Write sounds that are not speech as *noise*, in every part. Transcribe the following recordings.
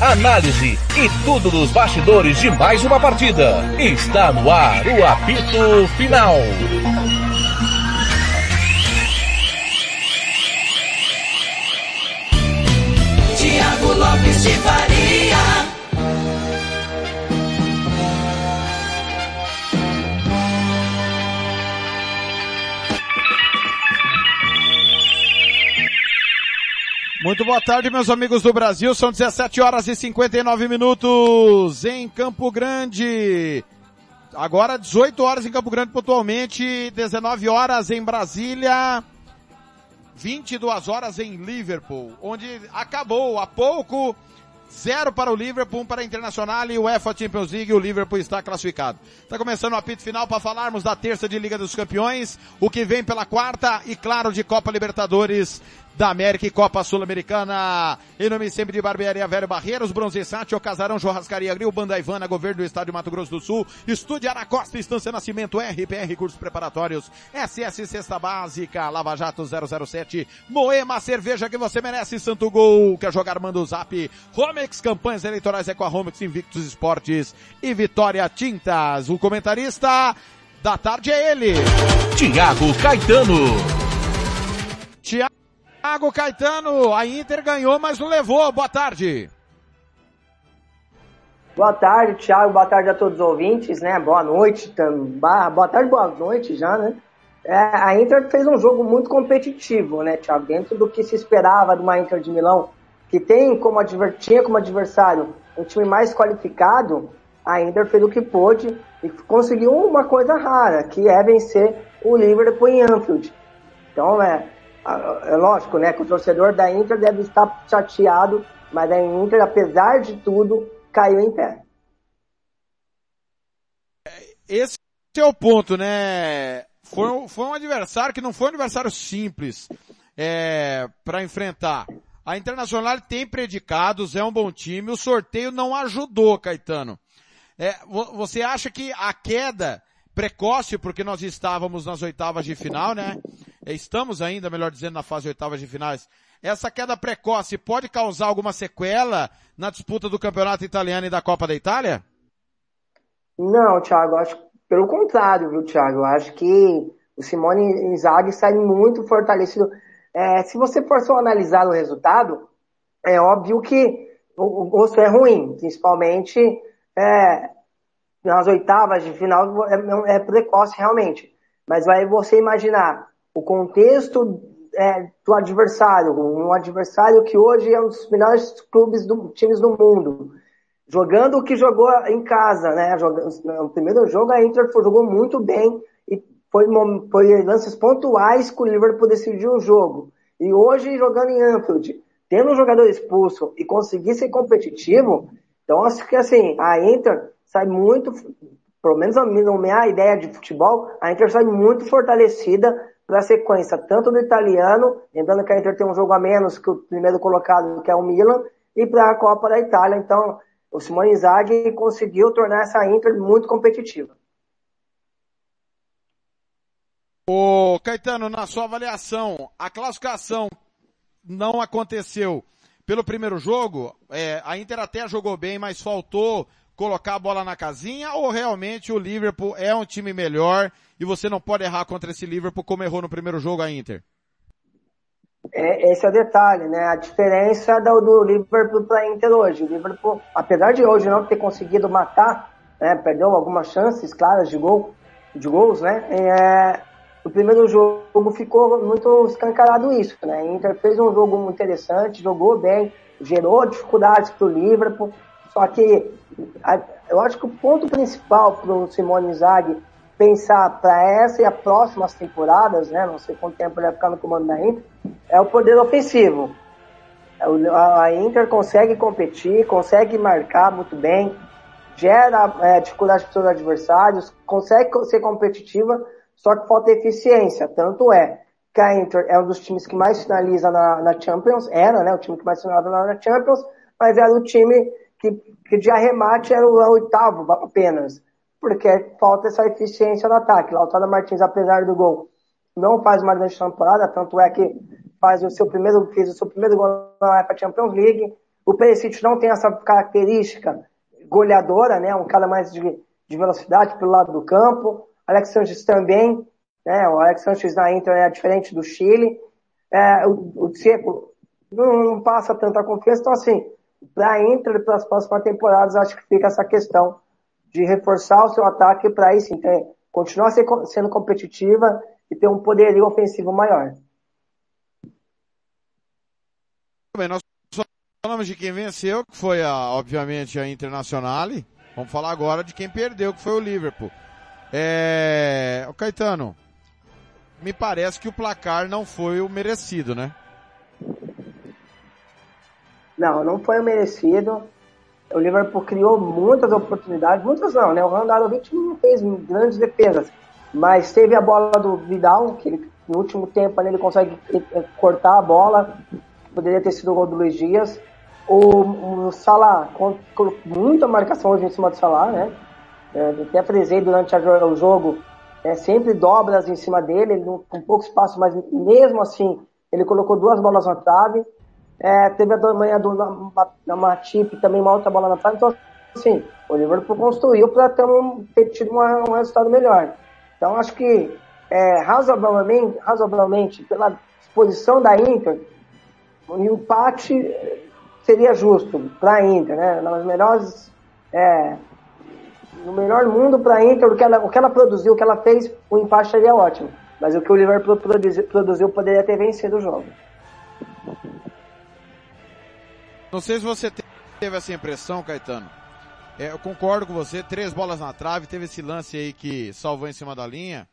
análise e tudo dos bastidores de mais uma partida. Está no ar o apito final. Tiago Lopes de Faria. Muito boa tarde, meus amigos do Brasil. São 17 horas e 59 minutos em Campo Grande. Agora 18 horas em Campo Grande pontualmente, 19 horas em Brasília, 22 horas em Liverpool, onde acabou há pouco Zero para o Liverpool, um para a Internacional e o UEFA Champions League, o Liverpool está classificado. Está começando o apito final para falarmos da terça de Liga dos Campeões, o que vem pela quarta e claro de Copa Libertadores da América e Copa Sul-Americana. Em nome sempre de Barbearia Velho Barreiros, Bronze Sátio, Casarão, Churrascaria Grill, Banda Ivana, Governo do Estado de Mato Grosso do Sul, Estúdio Aracosta, Estância Nascimento, RPR, Cursos Preparatórios, SS Cesta Básica, Lava Jato 007, Moema Cerveja que você merece, Santo Gol, quer jogar, manda o zap, Romex, campanhas eleitorais é com a Romex, Invictus Esportes e Vitória Tintas. O comentarista da tarde é ele, Tiago Caetano. Tiago Thiago Caetano, a Inter ganhou, mas não levou. Boa tarde. Boa tarde, Thiago. Boa tarde a todos os ouvintes, né? Boa noite. Boa tarde, boa noite já, né? É, a Inter fez um jogo muito competitivo, né, Thiago? Dentro do que se esperava de uma Inter de Milão, que tem como tinha como adversário um time mais qualificado, a Inter fez o que pôde e conseguiu uma coisa rara, que é vencer o Liverpool em Anfield. Então, é, é lógico, né, que o torcedor da Inter deve estar chateado, mas a Inter, apesar de tudo, caiu em pé. Esse é o ponto, né? Foi, foi um adversário que não foi um adversário simples é, para enfrentar. A Internacional tem predicados, é um bom time, o sorteio não ajudou, Caetano. É, você acha que a queda precoce, porque nós estávamos nas oitavas de final, né? Estamos ainda, melhor dizendo, na fase de oitavas de finais. Essa queda precoce pode causar alguma sequela na disputa do campeonato italiano e da Copa da Itália? Não, Thiago, acho pelo contrário, viu, Thiago? Acho que o Simone Inzaghi sai muito fortalecido. É, se você for só analisar o resultado, é óbvio que o, gosto é ruim, principalmente é, nas oitavas de final é, é precoce realmente. Mas vai você imaginar o contexto é, do adversário, um adversário que hoje é um dos melhores clubes do, times do mundo, jogando o que jogou em casa, né? Jogando, no primeiro jogo a Inter jogou muito bem e foi, foi lances pontuais que o Liverpool decidiu o jogo. E hoje jogando em Anfield, tendo um jogador expulso e conseguir ser competitivo, então acho que assim, a Inter sai muito, pelo menos a minha ideia de futebol, a Inter sai muito fortalecida para a sequência, tanto do italiano, lembrando que a Inter tem um jogo a menos que o primeiro colocado, que é o Milan, e para a Copa da Itália. Então, o Simone Inzaghi conseguiu tornar essa Inter muito competitiva. Ô Caetano, na sua avaliação, a classificação não aconteceu pelo primeiro jogo, é, a Inter até jogou bem, mas faltou colocar a bola na casinha ou realmente o Liverpool é um time melhor e você não pode errar contra esse Liverpool como errou no primeiro jogo a Inter? É, esse é o detalhe, né? A diferença do, do Liverpool para a Inter hoje. O Liverpool, apesar de hoje não ter conseguido matar, né, perdeu algumas chances claras de gol, de gols, né? É, primeiro jogo ficou muito escancarado isso, né? A Inter fez um jogo interessante, jogou bem, gerou dificuldades para o Liverpool, só que eu acho que o ponto principal para o Simone Zaghi pensar para essa e as próximas temporadas, né, não sei quanto tempo ele vai ficar no comando da Inter, é o poder ofensivo. É a Inter consegue competir, consegue marcar muito bem, gera é, dificuldade para os seus adversários, consegue ser competitiva, só que falta eficiência. Tanto é que a Inter é um dos times que mais finaliza na, na Champions, era, né, o time que mais finaliza na Champions, mas era o time que, que de arremate era o oitavo apenas, porque falta essa eficiência no ataque. Lautaro Martins, apesar do gol, não faz uma grande temporada, tanto é que faz o seu primeiro, fez o seu primeiro gol na UEFA Champions League. O Perisic não tem essa característica goleadora, né? Um cara mais de, de velocidade pelo lado do campo. Alex Sanches também, né? O Alex Sanches na Inter é diferente do Chile. É, o, o Seco não, não, passa tanta confiança. Então, assim, para Inter, para as próximas temporadas, acho que fica essa questão de reforçar o seu ataque para sim, ter, continuar sendo competitiva e ter um poderio ofensivo maior. Bem, nós falamos de quem venceu, que foi, a, obviamente, a Internazionale. Vamos falar agora de quem perdeu, que foi o Liverpool. É... O Caetano, me parece que o placar não foi o merecido, né? Não, não foi merecido. O Liverpool criou muitas oportunidades, muitas não, né? O Randarovic não fez grandes defesas, mas teve a bola do Vidal, que ele, no último tempo ele consegue cortar a bola, poderia ter sido o gol do Luiz Dias. O, o Salah, com muita marcação hoje em cima do Salah, né? É, até frisei durante a, o jogo, é, sempre dobras em cima dele, ele, com pouco espaço, mas mesmo assim ele colocou duas bolas na trave. É, teve a manhã do Matip também uma outra bola na trave. Então, assim, o Liverpool construiu para ter, um, ter tido uma, um resultado melhor. Então, acho que é, razoavelmente, razoavelmente, pela disposição da Inter, o empate seria justo para a Inter, né? Nas melhores, é, no melhor mundo para a Inter, o que, ela, o que ela produziu, o que ela fez, o empate seria ótimo. Mas o que o Liverpool produziu, produziu poderia ter vencido o jogo. Não sei se você teve essa impressão, Caetano. É, eu concordo com você, três bolas na trave, teve esse lance aí que salvou em cima da linha.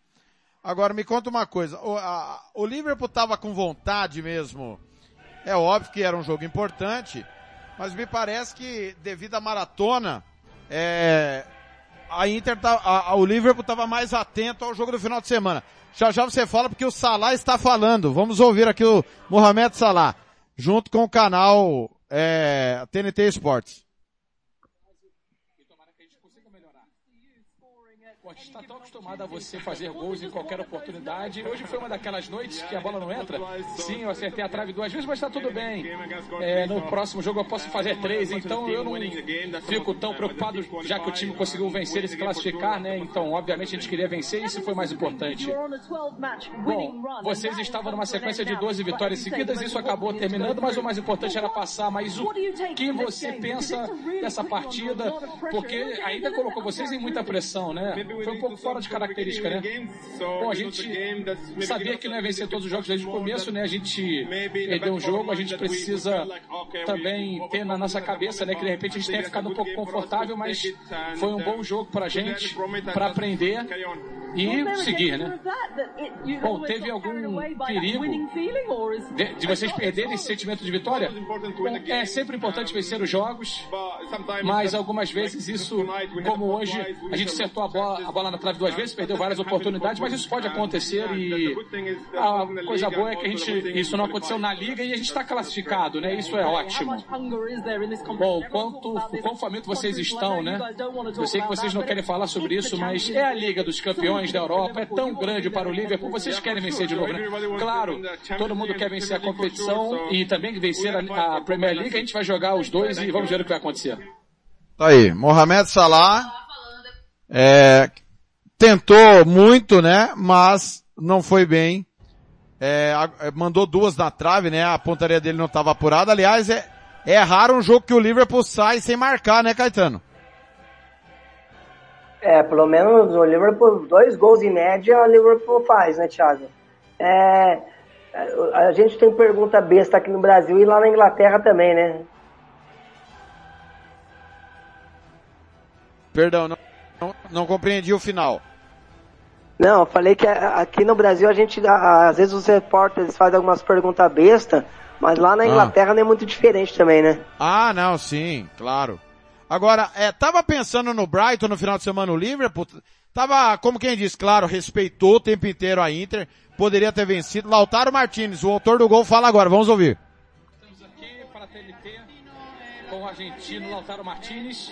Agora me conta uma coisa, o, a, o Liverpool tava com vontade mesmo é óbvio que era um jogo importante, mas me parece que devido à maratona, é, a Inter tá, a, a, o Liverpool estava mais atento ao jogo do final de semana. Já já você fala porque o Salah está falando. Vamos ouvir aqui o Mohamed Salah, junto com o canal é, TNT a gente está tão acostumado a você fazer gols em qualquer oportunidade. Hoje foi uma daquelas noites que a bola não entra. Sim, eu acertei a trave duas vezes, mas está tudo bem. É, no próximo jogo eu posso fazer três, então eu não fico tão preocupado, já que o time conseguiu vencer e se classificar, né? Então, obviamente, a gente queria vencer e isso foi mais importante. Bom, vocês estavam numa sequência de 12 vitórias seguidas, isso acabou terminando, mas o mais importante era passar. Mas o que você pensa dessa partida? Porque ainda colocou vocês em muita pressão, né? foi um pouco fora de característica, né? Bom, a gente sabia que não ia vencer todos os jogos desde o começo, né? A gente perdeu um jogo, a gente precisa também ter na nossa cabeça, né? Que de repente a gente tenha ficado um pouco confortável, mas foi um bom jogo pra gente, para aprender e seguir, né? Bom, teve algum perigo de, de vocês perderem esse sentimento de vitória? É sempre importante vencer os jogos, mas algumas vezes isso, como hoje, a gente acertou a bola, a bola na trave duas vezes, perdeu várias oportunidades, mas isso pode acontecer e a coisa boa é que a gente, isso não aconteceu na liga e a gente está classificado, né? Isso é ótimo. Bom, quanto, quão faminto vocês estão, né? Eu sei que vocês não querem falar sobre isso, mas é a Liga dos Campeões campeões da Europa, é tão grande para o Liverpool, vocês querem vencer de novo, né? Claro, todo mundo quer vencer a competição e também vencer a, a Premier League, a gente vai jogar os dois e vamos ver o que vai acontecer. Tá aí, Mohamed Salah, é, tentou muito, né, mas não foi bem. É, mandou duas na trave, né, a pontaria dele não estava apurada. Aliás, é, é raro um jogo que o Liverpool sai sem marcar, né, Caetano? É, pelo menos o Liverpool, dois gols em média, o Liverpool faz, né, Thiago? É, a gente tem pergunta besta aqui no Brasil e lá na Inglaterra também, né? Perdão, não, não, não compreendi o final. Não, eu falei que aqui no Brasil a gente, às vezes os repórteres fazem algumas perguntas besta, mas lá na ah. Inglaterra ah. não é muito diferente também, né? Ah, não, sim, claro. Agora, é, tava pensando no Brighton no final de semana, o Liverpool, Tava, como quem diz, claro, respeitou o tempo inteiro a Inter, poderia ter vencido. Lautaro Martinez, o autor do gol, fala agora, vamos ouvir. Estamos aqui para a TNT com o argentino Lautaro Martinez.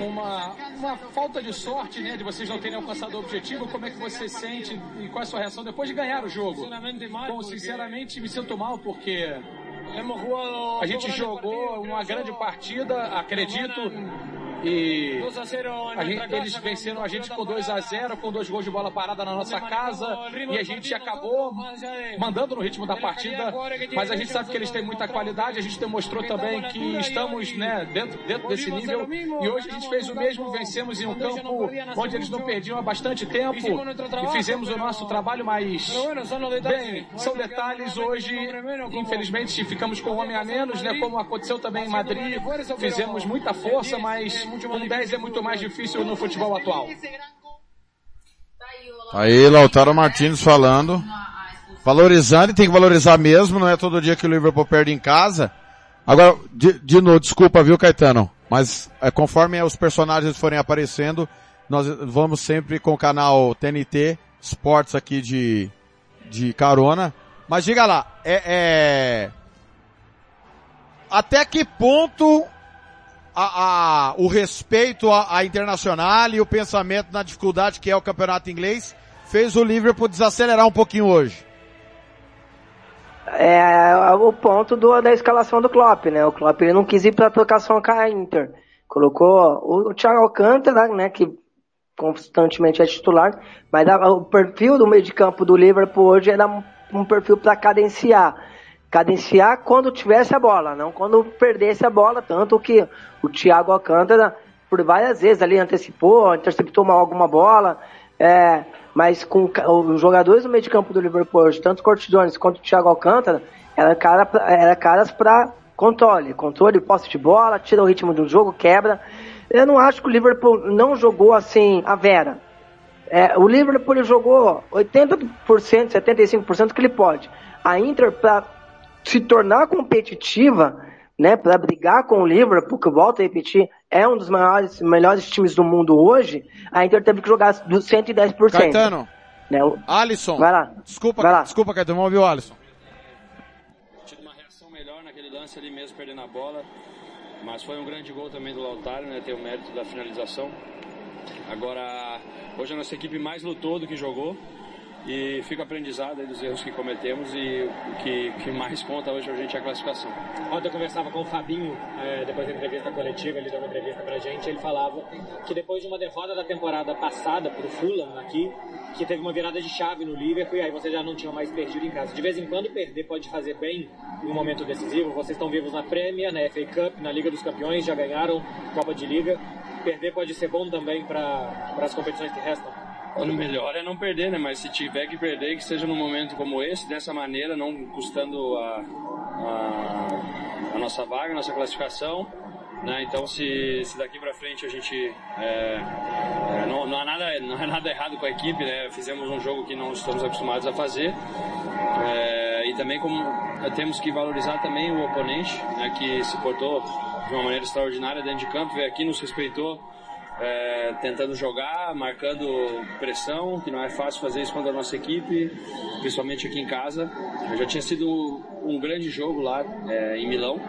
Uma, uma falta de sorte, né, de vocês não terem alcançado o objetivo. Como é que você sente e qual é a sua reação depois de ganhar o jogo? Bom, sinceramente me sinto mal porque a gente jogou uma grande partida, acredito. E a gente, eles venceram a gente com 2 a 0 com dois gols de bola parada na nossa casa. E a gente acabou mandando no ritmo da partida. Mas a gente sabe que eles têm muita qualidade. A gente demonstrou também que estamos né, dentro, dentro desse nível. E hoje a gente fez o mesmo. Vencemos em um campo onde eles não perdiam há bastante tempo. E fizemos o nosso trabalho, mas. Bem, são detalhes. Hoje, infelizmente, ficamos com um homem a menos, né? Como aconteceu também em Madrid. Fizemos muita força, mas um 10 é muito mais difícil no futebol atual. Aí, Lautaro Martins falando. Valorizando, e tem que valorizar mesmo, não é todo dia que o Liverpool perde em casa. Agora, de, de novo, desculpa, viu, Caetano? Mas é, conforme os personagens forem aparecendo, nós vamos sempre com o canal TNT Sports aqui de, de carona. Mas diga lá, é, é... até que ponto a, a, o respeito à, Internacional e o pensamento na dificuldade que é o campeonato inglês fez o Liverpool desacelerar um pouquinho hoje. É o ponto do, da escalação do Klopp, né? O Klopp ele não quis ir para trocação com a Inter. Colocou o, o Thiago Alcântara, né? Que constantemente é titular, mas a, o perfil do meio de campo do Liverpool hoje era um, um perfil para cadenciar cadenciar quando tivesse a bola, não quando perdesse a bola, tanto que o Thiago Alcântara por várias vezes ali antecipou, interceptou uma, alguma bola, é, mas com os jogadores do meio de campo do Liverpool, tanto o Curtis Jones quanto o Thiago Alcântara, eram cara, era caras para controle, controle, posse de bola, tira o ritmo do jogo, quebra. Eu não acho que o Liverpool não jogou assim a vera. É, o Liverpool jogou 80%, 75% que ele pode. A Inter, para se tornar competitiva, né, para brigar com o Liverpool, que volto a repetir, é um dos maiores, melhores times do mundo hoje, a Inter teve que jogar do 110%. Caetano. Né, o... Alisson. Vai lá. Desculpa, Vai lá. desculpa, Caetano, vamos ouvir o Alisson. Tive uma reação melhor naquele lance ali mesmo, perdendo a bola. Mas foi um grande gol também do Lautaro, né? Tem o mérito da finalização. Agora, hoje a nossa equipe mais lutou do que jogou e fica aprendizado dos erros que cometemos e o que, que mais conta hoje a gente é a classificação. Ontem eu conversava com o Fabinho, é, depois da entrevista coletiva, ele deu uma entrevista pra gente, ele falava que depois de uma derrota da temporada passada pro Fulham aqui, que teve uma virada de chave no Liverpool e aí você já não tinha mais perdido em casa. De vez em quando perder pode fazer bem em um momento decisivo, vocês estão vivos na Premier, na FA Cup, na Liga dos Campeões, já ganharam Copa de Liga, perder pode ser bom também para as competições que restam. O melhor é não perder, né? Mas se tiver que perder, que seja num momento como esse, dessa maneira, não custando a, a, a nossa vaga, a nossa classificação. Né? Então, se, se daqui para frente a gente é, é, não, não, há nada, não há nada errado com a equipe, né? Fizemos um jogo que não estamos acostumados a fazer. É, e também como temos que valorizar também o oponente, né? Que se portou de uma maneira extraordinária dentro de campo, veio aqui, nos respeitou, é, tentando jogar, marcando pressão, que não é fácil fazer isso contra a nossa equipe, principalmente aqui em casa. Já tinha sido um grande jogo lá é, em Milão.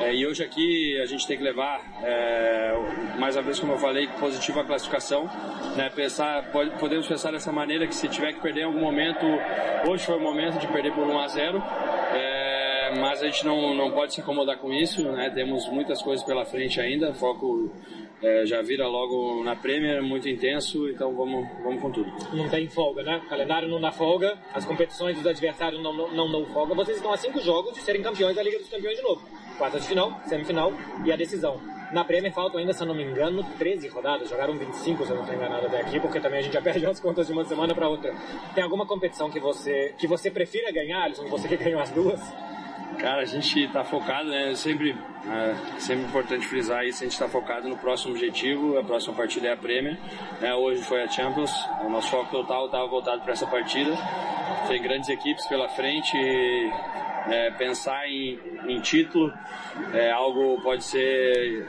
É, e hoje aqui a gente tem que levar, é, mais uma vez como eu falei, positivo a classificação. Né, pensar, pode, podemos pensar dessa maneira que se tiver que perder em algum momento, hoje foi o momento de perder por 1 a 0 é, mas a gente não, não pode se acomodar com isso, né? temos muitas coisas pela frente ainda, foco é, já vira logo na Premier, muito intenso, então vamos, vamos com tudo. Não tem folga, né? O calendário não dá folga, as competições dos adversários não, não, não folga. Vocês estão a cinco jogos de serem campeões da Liga dos Campeões de novo. Quartas de final, semifinal e a decisão. Na Premier faltam ainda, se eu não me engano, 13 rodadas. Jogaram 25, se eu não estou enganado até aqui, porque também a gente já *laughs* perde as contas de uma semana para outra. Tem alguma competição que você, que você prefira ganhar, Alisson? Você que ganhou as duas? Cara, a gente está focado, né? Sempre, é sempre importante frisar isso. A gente está focado no próximo objetivo. A próxima partida é a Premier. Né? Hoje foi a Champions. O nosso foco total estava voltado para essa partida. Tem grandes equipes pela frente. E, É, pensar em, em título é algo pode ser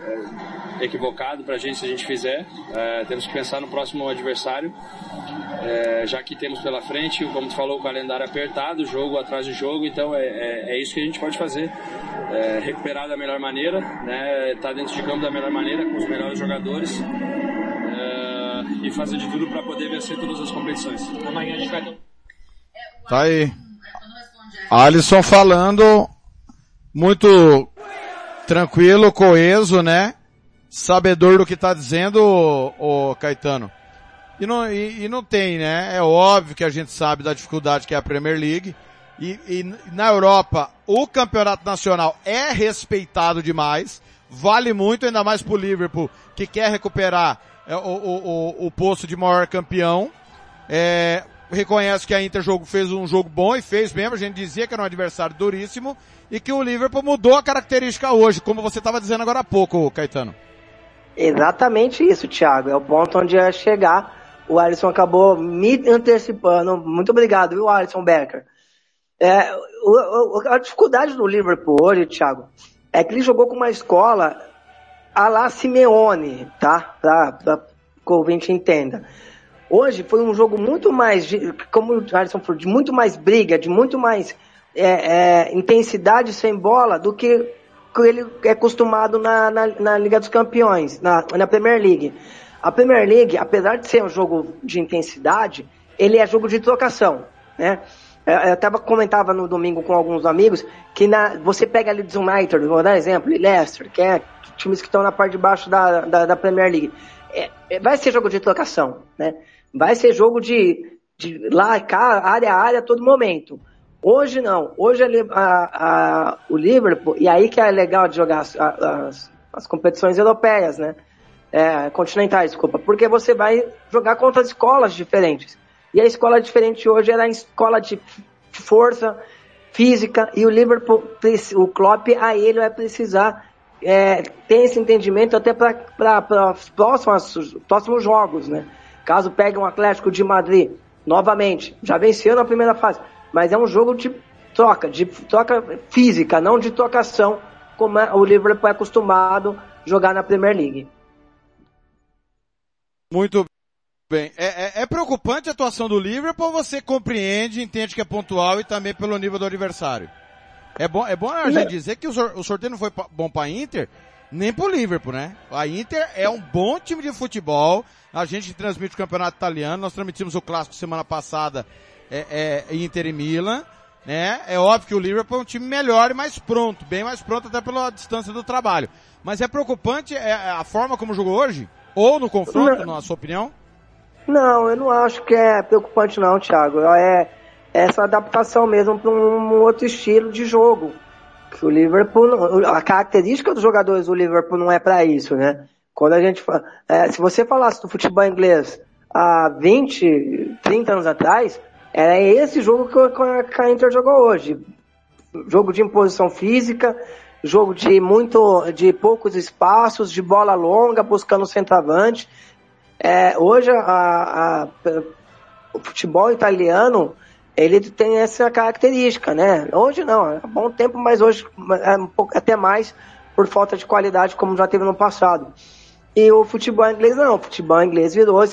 é, equivocado para a gente se a gente fizer. É, temos que pensar no próximo adversário, é, já que temos pela frente, como tu falou, o calendário apertado, jogo atrás de jogo, então é, é, é isso que a gente pode fazer. É, recuperar da melhor maneira, né, estar tá dentro de campo da melhor maneira, com os melhores jogadores e fazer de tudo para poder vencer todas as competições. Amanhã a gente vai. Tá aí. Alisson falando muito tranquilo, coeso, né? Sabedor do que tá dizendo, o, Caetano. E não, e, e, não tem, né? É óbvio que a gente sabe da dificuldade que é a Premier League. E, e na Europa, o campeonato nacional é respeitado demais. Vale muito, ainda mais pro Liverpool, que quer recuperar é, o, o, o, o posto de maior campeão. É, reconhece que a Inter jogo fez um jogo bom e fez mesmo, a gente dizia que era um adversário duríssimo e que o Liverpool mudou a característica hoje, como você estava dizendo agora há pouco, Caetano. Exatamente isso, Thiago. É o ponto onde ia chegar. O Alisson acabou me antecipando. Muito obrigado, viu, Alisson Becker? É, o, o, a dificuldade do Liverpool hoje, Thiago, é que ele jogou com uma escola a la Simeone, tá? Pra, pra que o ouvinte entenda. Hoje foi um jogo muito mais, como o Alisson falou, de muito mais briga, de muito mais é, é, intensidade sem bola do que, ele é acostumado na, na, na, Liga dos Campeões, na, na Premier League. A Premier League, apesar de ser um jogo de intensidade, ele é jogo de trocação, né? Eu até comentava no domingo com alguns amigos que na, você pega ali do United, vou dar exemplo, Leicester, que é times que estão na parte de baixo da, da, da Premier League. É, é vai ser jogo de trocação, né? Vai ser jogo de, de lá, cá, área a área a todo momento. Hoje não. Hoje a, a, o Liverpool, e aí que é legal de jogar as, as, as competições europeias, né? É, continentais, desculpa. Porque você vai jogar contra escolas diferentes. E a escola diferente hoje era a escola de força física e o Liverpool, o Klopp, a ele vai precisar é, ter esse entendimento até para os próximos, próximos jogos, né? Caso pegue um Atlético de Madrid, novamente, já venceu na primeira fase, mas é um jogo de troca, de troca física, não de trocação, como é, o Liverpool é acostumado a jogar na Premier League. Muito bem. É, é, é, preocupante a atuação do Liverpool ou você compreende, entende que é pontual e também pelo nível do adversário? É bom, é bom a gente dizer que o sorteio não foi bom para a Inter, nem pro Liverpool, né? A Inter é um bom time de futebol. A gente transmite o campeonato italiano. Nós transmitimos o clássico semana passada, é, é, Inter e Milan. Né? É óbvio que o Liverpool é um time melhor e mais pronto, bem mais pronto até pela distância do trabalho. Mas é preocupante é, é a forma como jogou hoje? Ou no confronto, não. na sua opinião? Não, eu não acho que é preocupante não, Thiago. É essa adaptação mesmo para um outro estilo de jogo que o Liverpool, a característica dos jogadores do Liverpool não é para isso, né? Quando a gente, é, se você falasse do futebol inglês há 20, 30 anos atrás, era esse jogo que a Inter jogou hoje. Jogo de imposição física, jogo de muito, de poucos espaços, de bola longa, buscando o centroavante. É, hoje a, a, o futebol italiano ele tem essa característica, né? Hoje não, é bom tempo, mas hoje é um pouco, até mais por falta de qualidade, como já teve no passado. E o futebol inglês não, o futebol inglês virou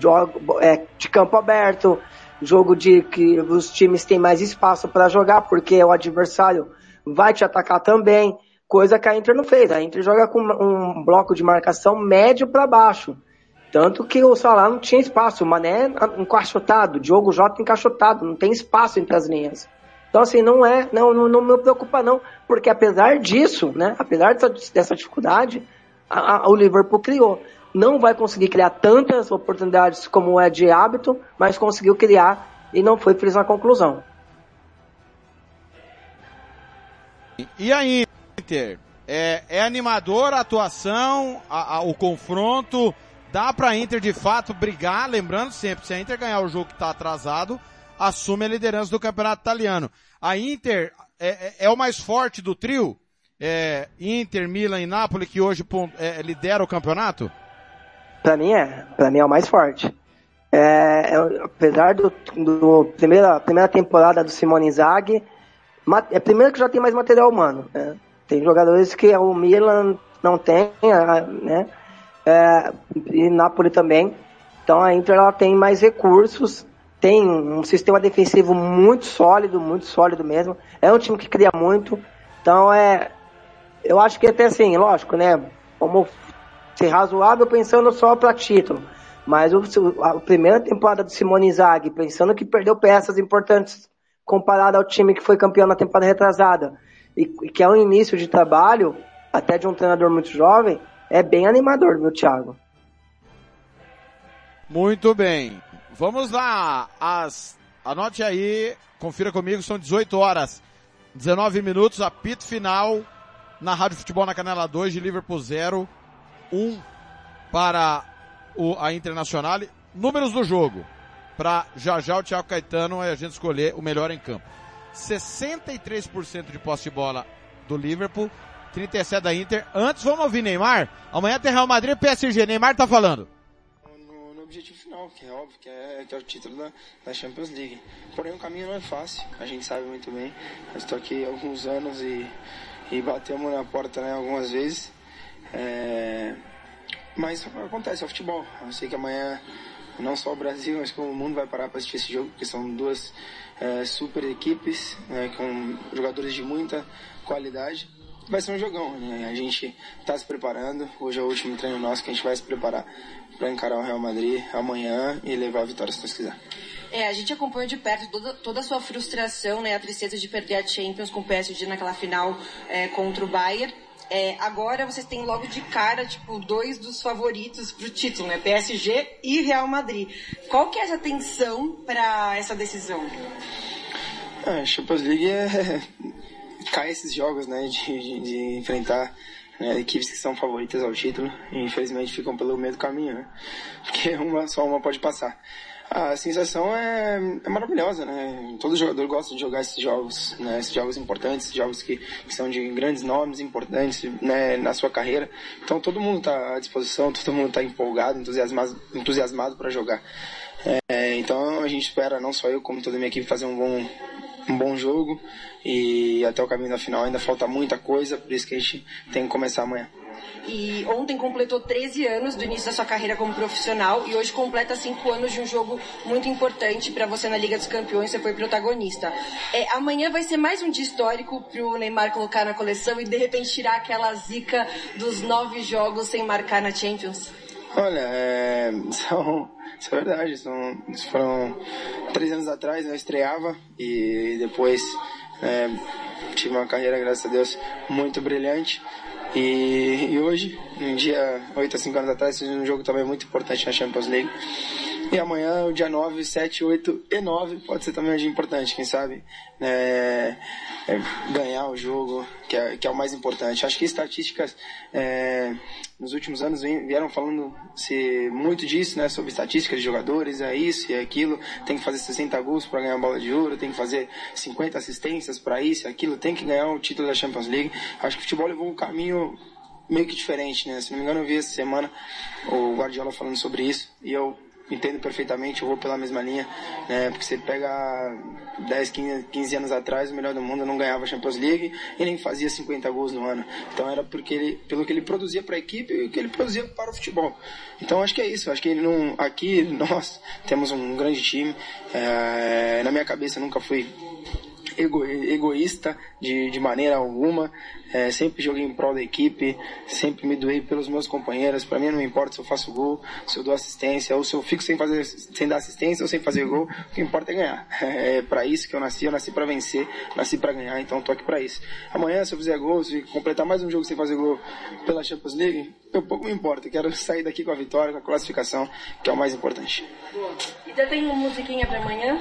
jogo é, de campo aberto, jogo de que os times têm mais espaço para jogar, porque o adversário vai te atacar também, coisa que a Inter não fez. A Inter joga com um bloco de marcação médio para baixo. Tanto que o Salah não tinha espaço, o Mané encaixotado, o Diogo Jota encaixotado, não tem espaço entre as linhas. Então assim, não é, não, não, não me preocupa não, porque apesar disso, né, apesar dessa, dessa dificuldade, a, a, o Liverpool criou. Não vai conseguir criar tantas oportunidades como é de hábito, mas conseguiu criar e não foi feliz na conclusão. E aí, Inter? É, é animador a atuação, a, a, o confronto, Dá pra Inter de fato brigar, lembrando sempre, se a Inter ganhar o jogo que tá atrasado, assume a liderança do campeonato italiano. A Inter é, é, é o mais forte do trio? É, Inter, Milan e Napoli que hoje é, lidera o campeonato? Pra mim é, pra mim é o mais forte. É, é, apesar do, do primeira, primeira temporada do Simone Inzaghi, É primeiro que já tem mais material humano. Né? Tem jogadores que o Milan não tem, né? É, e Napoli também. Então a Inter ela tem mais recursos, tem um sistema defensivo muito sólido, muito sólido mesmo. É um time que cria muito. Então é, eu acho que até assim, lógico, né? Vamos ser razoável pensando só para título. Mas o, a primeira temporada do Simone Inzaghi, pensando que perdeu peças importantes comparado ao time que foi campeão na temporada retrasada, e, e que é um início de trabalho, até de um treinador muito jovem, é bem animador, meu Thiago. Muito bem. Vamos lá. As, anote aí, confira comigo, são 18 horas, 19 minutos, apito final na Rádio Futebol na Canela 2 de Liverpool 0, 1 para o, a Internacional. Números do jogo. Para já já o Thiago Caetano e a gente escolher o melhor em campo. 63% de posse de bola do Liverpool, 37 da Inter. Antes, vamos ouvir Neymar. Amanhã tem Real Madrid PSG. Neymar tá falando. No, objetivo final, que é óbvio, que é, que é o título da, da, Champions League. Porém, o caminho não é fácil, a gente sabe muito bem. Eu estou aqui há alguns anos e, e batemos na porta né, algumas vezes. É... Mas acontece, é futebol. Eu sei que amanhã não só o Brasil, mas como o mundo vai parar para assistir esse jogo, porque são duas é, super equipes, né, com jogadores de muita qualidade vai ser um jogão, né? A gente está se preparando. Hoje é o último treino nosso que a gente vai se preparar para encarar o Real Madrid amanhã e levar a vitória se Deus quiser. É, a gente acompanha de perto toda, toda a sua frustração, né? A tristeza de perder a Champions com o PSG naquela final é, contra o Bayern. É, agora vocês têm logo de cara, tipo, dois dos favoritos pro título, né? PSG e Real Madrid. Qual que é essa tensão para essa decisão? A Champions League é, *laughs* cai esses jogos, né, de, de, de enfrentar né, equipes que são favoritas ao título e infelizmente ficam pelo meio do caminho, né, *laughs* porque uma, só uma pode passar. A sensação é, é maravilhosa, né? Todo jogador gosta de jogar esses jogos, né? Esses jogos importantes, jogos que, que são de grandes nomes importantes, né? Na sua carreira. Então todo mundo está à disposição, *laughs* todo mundo está empolgado, entusiasmado, entusiasmado para jogar. É, então a gente espera, não só eu, como toda a minha equipe, fazer um bom, um bom jogo e até o caminho da final ainda falta muita coisa, por isso que a gente tem que começar amanhã. E ontem completou 13 anos do início da sua carreira como profissional e hoje completa 5 anos de um jogo muito importante para você na Liga dos Campeões, você foi protagonista. É, amanhã vai ser mais um dia histórico para o Neymar colocar na coleção e de repente tirar aquela zica dos nove jogos sem marcar na Champions? Olha, é, *laughs* são, isso é verdade, são, foram três anos atrás eu estreava e depois é, tive uma carreira, graças a Deus, muito brilhante. E, e hoje, um dia 8 a 5 anos atrás, fiz um jogo também muito importante na Champions League. E amanhã, o dia 9, 7, 8 e 9, pode ser também um dia importante, quem sabe? É, é, ganhar o jogo, que é, que é o mais importante. Acho que estatísticas é, nos últimos anos vieram falando -se muito disso, né? Sobre estatísticas de jogadores, é isso e é aquilo. Tem que fazer 60 gols para ganhar a bola de ouro, tem que fazer 50 assistências para isso e aquilo, tem que ganhar o título da Champions League. Acho que o futebol levou um caminho meio que diferente, né? Se não me engano, eu vi essa semana o Guardiola falando sobre isso e eu entendo perfeitamente, eu vou pela mesma linha, né? Porque você pega 10, 15, 15 anos atrás, o melhor do mundo não ganhava a Champions League e nem fazia 50 gols no ano. Então era porque ele, pelo que ele produzia para a equipe e o que ele produzia para o futebol. Então acho que é isso, acho que ele não, aqui *laughs* nós temos um grande time. É, na minha cabeça nunca fui ego, egoísta de, de maneira alguma. É, sempre joguei em prol da equipe, sempre me doei pelos meus companheiros. Para mim não importa se eu faço gol, se eu dou assistência, ou se eu fico sem fazer, sem dar assistência ou sem fazer gol. O que importa é ganhar. *laughs* É para isso que eu nasci. Eu nasci para vencer, nasci para ganhar. Então tô aqui para isso. Amanhã se eu fizer gol, se completar mais um jogo sem fazer gol pela Champions League, eu pouco me importa. quero *laughs* sair daqui com a vitória, com a classificação, que é o mais importante. Boa. E já tem uma musiquinha para amanhã?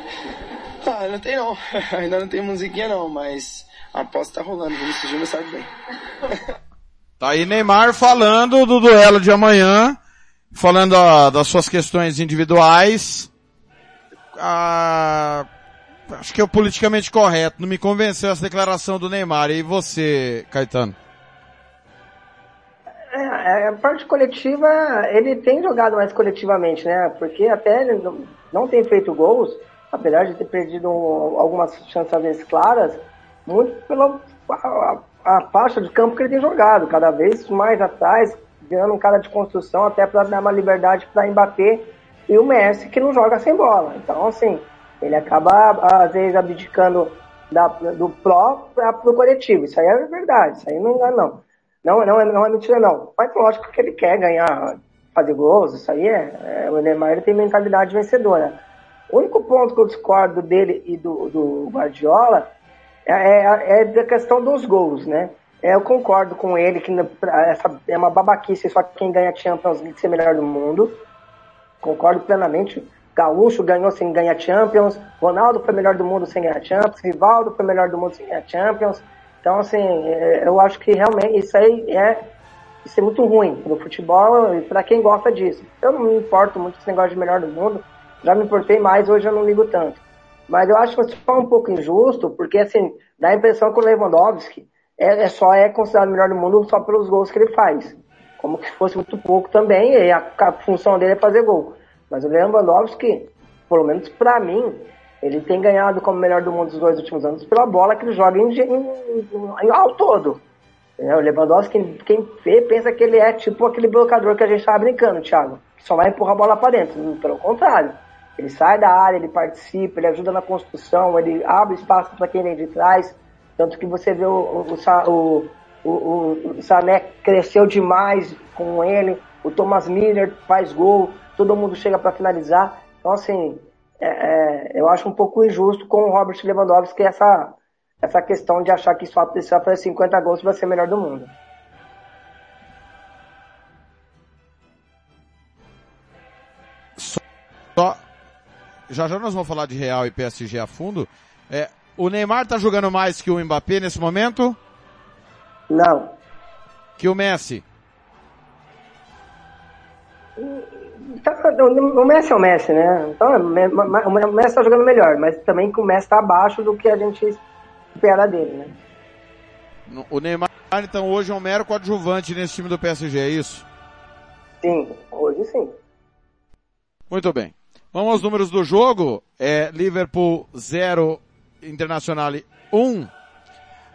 Ah, não tem não. *laughs* Ainda não tem musiquinha não, mas a aposta tá rolando. Vinícius Júnior sabe bem. *laughs* Tá aí Neymar falando do duelo de amanhã, falando ó, das suas questões individuais. Ah, acho que é o politicamente correto. Não me convenceu essa declaração do Neymar. E você, Caetano? É, a parte coletiva, ele tem jogado mais coletivamente, né? Porque até ele não tem feito gols, apesar de ter perdido algumas chances claras, muito pela a, a, faixa de campo que ele tem jogado, cada vez mais atrás, ganhando um cara de construção até para dar uma liberdade para Mbappé e o Messi que não joga sem bola. Então, assim, ele acaba às vezes abdicando da, do pró para o coletivo. Isso aí é verdade, isso aí não é não. Não, não, é, não é mentira não. Mas lógico que ele quer ganhar, fazer gols, isso aí é, é o Neymar ele tem mentalidade vencedora. O único ponto que eu discordo dele e do, do Guardiola é, é, é, da questão dos gols, né? É, eu concordo com ele que essa é uma babaquice só quem ganha Champions League ser melhor do mundo. Concordo plenamente. Gaúcho ganhou sem ganhar Champions, Ronaldo foi melhor do mundo sem ganhar Champions, Rivaldo foi melhor do mundo sem ganhar Champions. Então, assim, é, eu acho que realmente isso aí é, isso é muito ruim no futebol e para quem gosta disso. Eu não me importo muito com esse negócio de melhor do mundo, já me importei mais, hoje eu não ligo tanto. Mas eu acho que foi um pouco injusto, porque assim, dá a impressão que o Lewandowski é, é só é considerado o melhor do mundo só pelos gols que ele faz. Como que fosse muito pouco também, e a, a função dele é fazer gol. Mas o Lewandowski, pelo menos para mim, ele tem ganhado como melhor do mundo dos dois últimos anos pela bola que ele joga em, em, em, ao todo. O Lewandowski, quem vê, pensa que ele é tipo aquele blocador que a gente estava brincando, Thiago. Que só vai empurrar a bola para dentro. Pelo contrário. Ele sai da área, ele participa, ele ajuda na construção, ele abre espaço para quem vem de trás. Tanto que você vê o, o, o, o, Sané cresceu demais com ele, o Thomas Miller faz gol, todo mundo chega para finalizar. Então, assim, é, é, eu acho um pouco injusto com o Robert Lewandowski essa, essa questão de achar que só precisa fazer 50 gols vai ser melhor do mundo. Só, já já nós vamos falar de Real e PSG a fundo. É, o Neymar tá jogando mais que o Mbappé nesse momento? Não. Que o Messi? Tá, o Messi é o Messi, né? Então, o Messi tá jogando melhor, mas também que o Messi tá abaixo do que a gente espera dele, né? O Neymar, então, hoje é um mero coadjuvante nesse time do PSG, é isso? Sim, hoje sim. Muito bem. Vamos aos números do jogo. É Liverpool 0, Internacional 1.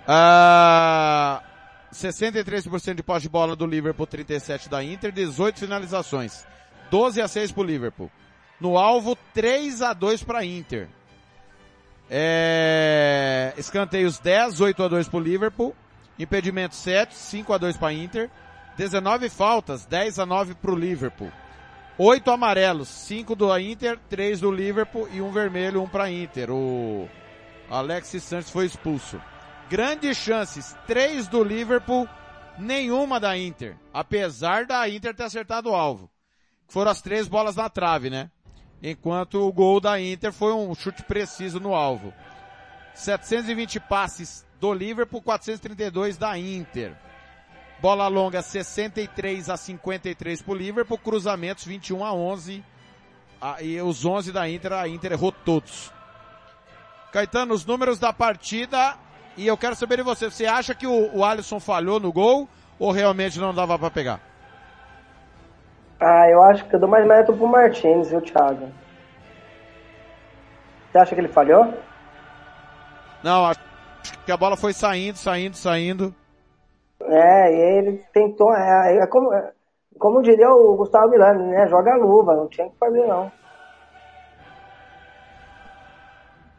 Ah, 63% de posse de bola do Liverpool, 37 da Inter, 18 finalizações. 12 a 6 para o Liverpool. No alvo, 3 a 2 para Inter. É... Escanteios 10, 8 a 2 para o Liverpool. Impedimento 7, 5 a 2 para Inter. 19 faltas, 10 a 9 para o Liverpool. Oito amarelos, cinco do Inter, três do Liverpool e um vermelho, um para Inter. O Alexis Santos foi expulso. Grandes chances, três do Liverpool, nenhuma da Inter. Apesar da Inter ter acertado o alvo. Foram as três bolas na trave, né? Enquanto o gol da Inter foi um chute preciso no alvo. 720 passes do Liverpool, 432 da Inter. Bola longa 63 a 53 para o Liverpool, cruzamentos 21 a 11. Ah, e os 11 da Inter, a Inter errou todos. Caetano, os números da partida, e eu quero saber de você, você acha que o, o Alisson falhou no gol ou realmente não dava para pegar? Ah, eu acho que eu dou mais mérito pro Martins, viu, Thiago? Você acha que ele falhou? Não, acho que a bola foi saindo, saindo, saindo. É, e ele tentou, é, é como, é, como diria o Gustavo Milani, né? Joga a luva, não tinha que fazer não.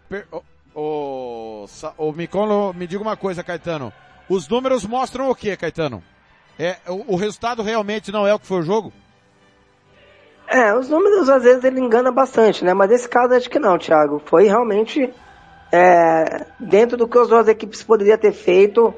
Per, o, o, o Micolo, me diga uma coisa, Caetano. Os números mostram o que, Caetano? É, o, o, resultado realmente não é o que foi o jogo? É, os números às vezes ele engana bastante, né? Mas nesse caso acho que não, Thiago. Foi realmente é, dentro do que as duas equipes poderiam ter feito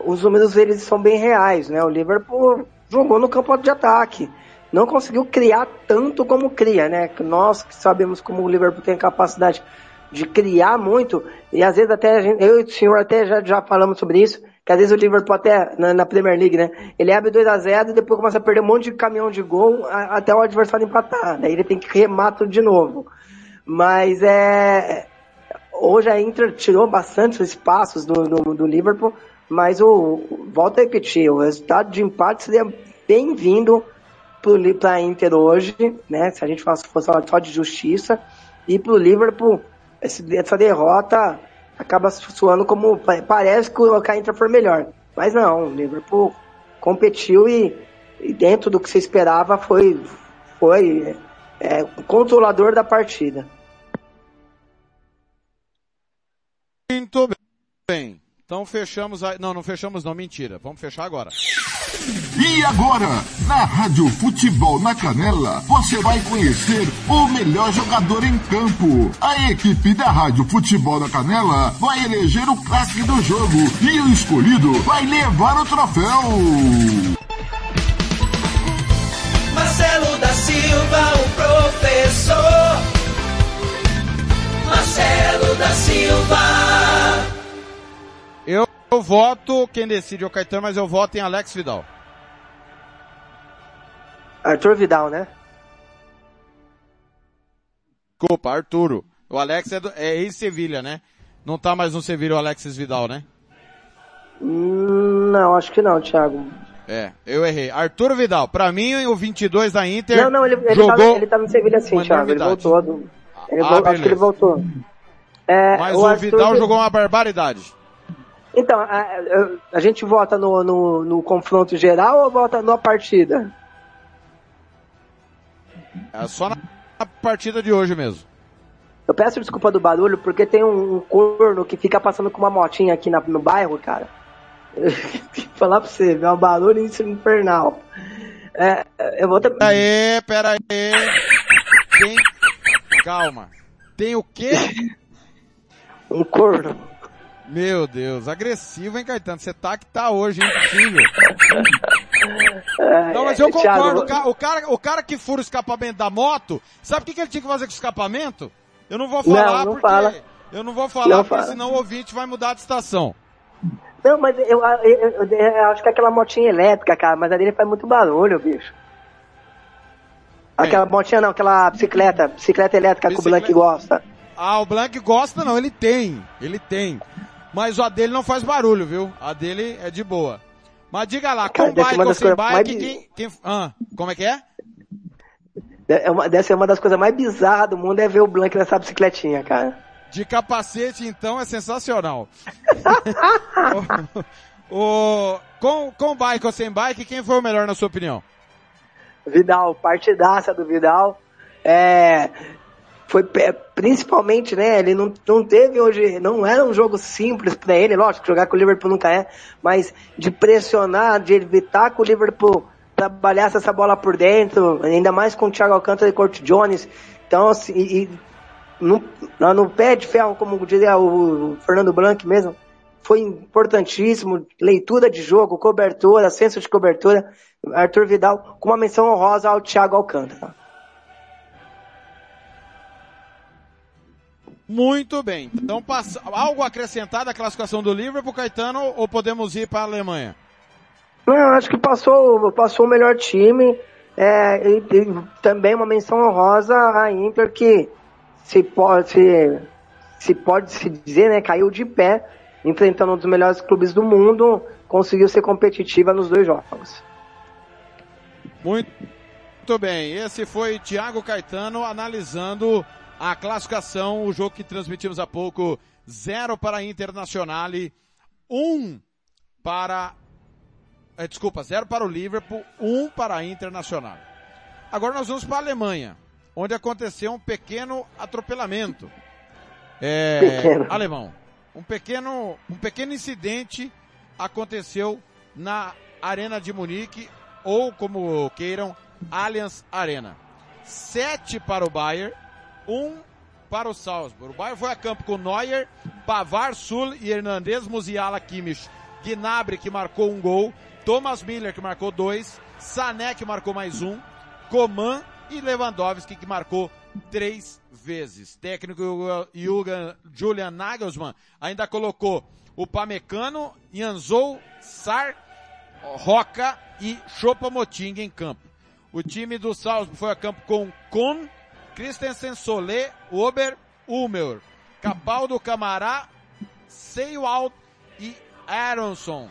os números eles são bem reais, né? O Liverpool jogou no campo de ataque, não conseguiu criar tanto como cria, né? Nós que sabemos como o Liverpool tem capacidade de criar muito, e às vezes até gente, eu e o senhor até já, já falamos sobre isso, que às vezes o Liverpool até na, na Premier League, né? Ele abre 2 a 0 e depois começa a perder um monte de caminhão de gol a, até o adversário empatar, daí ele tem que remar tudo de novo. Mas é hoje a Inter tirou bastante os espaços do, do, do Liverpool, mas o, volto a repetir, o resultado de empate seria bem-vindo para a Inter hoje, né? Se a gente fosse falar só de justiça. E para o Liverpool, essa derrota acaba suando como parece que o Inter foi melhor. Mas não, o Liverpool competiu e, e dentro do que se esperava foi, foi é, controlador da partida. Muito bem. Então fechamos a... Não, não fechamos não, mentira. Vamos fechar agora. E agora, na Rádio Futebol na Canela, você vai conhecer o melhor jogador em campo. A equipe da Rádio Futebol na Canela vai eleger o craque do jogo e o escolhido vai levar o troféu. Marcelo da Silva, o professor. Marcelo da Silva. Eu, voto, quem decide é o Caetano, mas eu voto em Alex Vidal. Arthur Vidal, né? Desculpa, Arturo. O Alex é, do, é ex-Sevilha, né? Não tá mais no Sevilha o Alexis Vidal, né? Hum, Não, acho que não, Thiago. É, eu errei. Arturo Vidal, pra mim o 22 da Inter Não, não, ele, ele, jogou... tá, ele tá no Sevilha sim, Thiago. Ele voltou. Do, ele Ah, vol- acho que ele voltou. É, Mas o, Arthur Vidal Vi- jogou uma barbaridade. Então, a, a- a gente vota no, no, no confronto geral ou vota na partida? É só na na partida de hoje mesmo. Eu peço desculpa do barulho, porque tem um, um corno que fica passando com uma motinha aqui na- no bairro, cara. *laughs* Falar pra você, é um barulho infernal. É, eu vou. Pera aí, pera aí. Tem... Calma. Tem o quê? *laughs* Um corno. Meu Deus, agressivo, hein, Caetano? Você tá que tá hoje, hein? Impossível. Não, mas eu É, Thiago, concordo. O ca- O cara, o cara que fura o escapamento da moto, sabe o que, que ele tinha que fazer com o escapamento? Eu não vou Não, falar não porque... fala. Eu não vou falar Não porque fala. senão o ouvinte vai mudar de estação. Não, mas eu, eu- eu- eu acho que é aquela motinha elétrica, cara, mas a dele faz muito barulho, bicho. Aquela motinha não, aquela bicicleta, bicicleta elétrica que o Bicicleta- Blank gosta. Ah, o Blank gosta não, ele tem. Ele tem. Mas a dele não faz barulho, viu? A dele é de boa. Mas diga lá, Cara, com bike ou sem bike, mais- quem, quem... Ah, como é que é? É uma, deve ser uma das coisas mais bizarras do mundo é ver o Blank nessa bicicletinha, cara. De capacete, então, é sensacional. *laughs* o, o- com, com bike ou sem bike, quem foi o melhor na sua opinião? Vidal, partidaça do Vidal. É, foi pe- principalmente, né? Ele não, não teve hoje, não era um jogo simples pra ele, lógico, jogar com o Liverpool nunca é, mas de pressionar, de evitar que o Liverpool trabalhasse essa bola por dentro, ainda mais com o Thiago Alcântara e Corte Jones. Então, assim, e, no, no pé de ferro, como diria o Fernando Blanc mesmo, foi importantíssimo, leitura de jogo, cobertura, senso de cobertura, Arthur Vidal com uma menção honrosa ao Thiago Alcântara. Muito bem. Então, passa, algo acrescentado à classificação do Liverpool, Caetano, ou podemos ir para a Alemanha? Não, eu acho que passou, passou o melhor time, é, e, e também uma menção honrosa à Inter que se pode se, se pode se dizer, né, caiu de pé, enfrentando um dos melhores clubes do mundo, conseguiu ser competitiva nos dois jogos. Muito, muito bem. Esse foi Thiago Caetano analisando a classificação, o jogo que transmitimos há pouco. Zero para a Internacional, um para... eh, desculpa, zero para o Liverpool, um para a Internacional. Agora nós vamos para a Alemanha, onde aconteceu um pequeno atropelamento. É, Pequeno. alemão. Um pequeno, um pequeno incidente aconteceu na Arena de Munique, ou como queiram, Allianz Arena. Sete para o Bayern, um para o Salzburg. O Bayern foi a campo com Neuer, Pavar, Sul e Hernandez, Musiala, Kimmich, Gnabry que marcou um gol, Thomas Miller que marcou dois, Sané que marcou mais um, Coman e Lewandowski que marcou três vezes. Técnico Julian, Julian Nagelsmann ainda colocou o Pamecano, Janzou, Sar, Roca e Choupo-Moting em campo. O time do Salzburg foi a campo com Kuhn, Christensen, Solé, Ober, Ulmer, Capaldo, Camará, Seiwald e Aronson.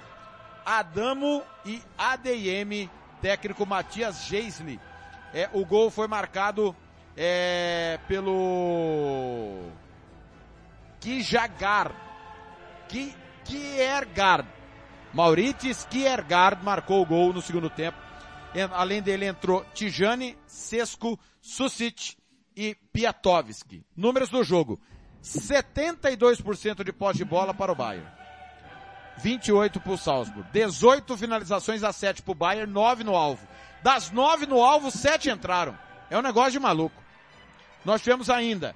Adamo e ADM, técnico Matias Geisli. É, o gol foi marcado é, pelo Kijagar. Kiergaard. Mauritius Kiergaard marcou o gol no segundo tempo. Além dele entrou Tijani, Sesco, Susic e Piatovski. Números do jogo. 72% de posse de bola para o Bayern. 28 para o Salzburg. 18 finalizações a 7 para o Bayern, 9 no alvo. Das 9 no alvo, 7 entraram. É um negócio de maluco. Nós tivemos ainda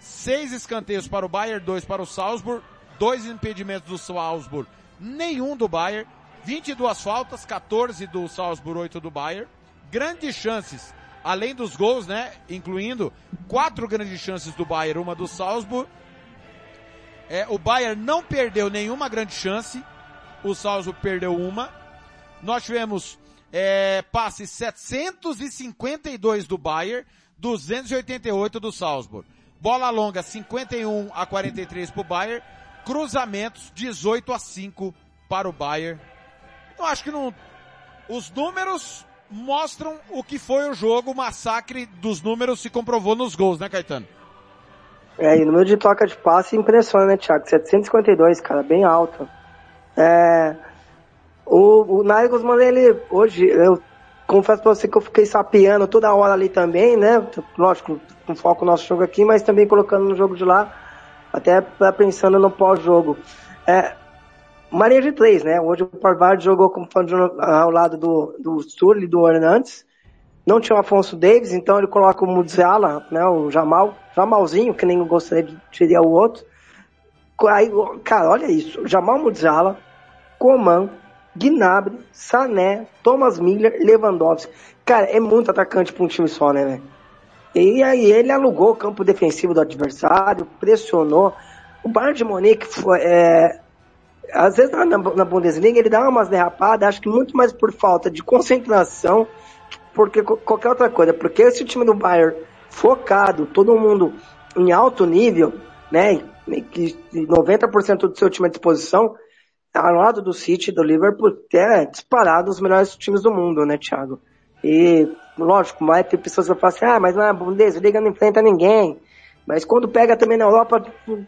6 escanteios para o Bayern, 2 para o Salzburg, 2 impedimentos do Salzburg, nenhum do Bayern, 22 faltas, 14 do Salzburg, 8 do Bayern. Grandes chances, além dos gols, né? Incluindo quatro grandes chances do Bayern, uma do Salzburg. É, o Bayern não perdeu nenhuma grande chance, o Salzburg perdeu uma. Nós tivemos é, passes 752 do Bayern, 288 do Salzburg. Bola longa 51 a 43 para o Bayern, cruzamentos 18 a 5 para o Bayern. Eu acho que não, os números mostram o que foi o jogo, o massacre dos números se comprovou nos gols, né, Caetano? É, e o número de troca de passe impressiona, né, Thiago? 752, cara, bem alto. É, o, o Nagelsmann, ele, hoje, eu confesso pra você que eu fiquei sapeando toda hora ali também, né? Lógico, com foco no nosso jogo aqui, mas também colocando no jogo de lá, até pensando no pós-jogo. É, Maria de três, né? Hoje o Parvard jogou como ao lado do, do Sul e do Hernandes. Não tinha o Afonso Davis, então ele coloca o Mudzala, né? O Jamal, Jamalzinho, que nem gostaria de tirar o outro. Aí, cara, olha isso. Jamal Mudzala, Coman, Gnabry, Sané, Thomas Miller, Lewandowski. Cara, é muito atacante para um time só, né, velho? E aí ele alugou o campo defensivo do adversário, pressionou. O Bayern de Munique foi, é, às vezes na, na Bundesliga ele dá umas derrapadas, acho que muito mais por falta de concentração, porque qualquer outra coisa. Porque esse time do Bayern focado, todo mundo em alto nível, né, que 90% do seu time à disposição, ao lado do City, do Liverpool, é disparado os melhores times do mundo, né, Thiago? E, lógico, vai ter pessoas que vão falar assim, ah, mas na Bundesliga não enfrenta ninguém. Mas quando pega também na Europa,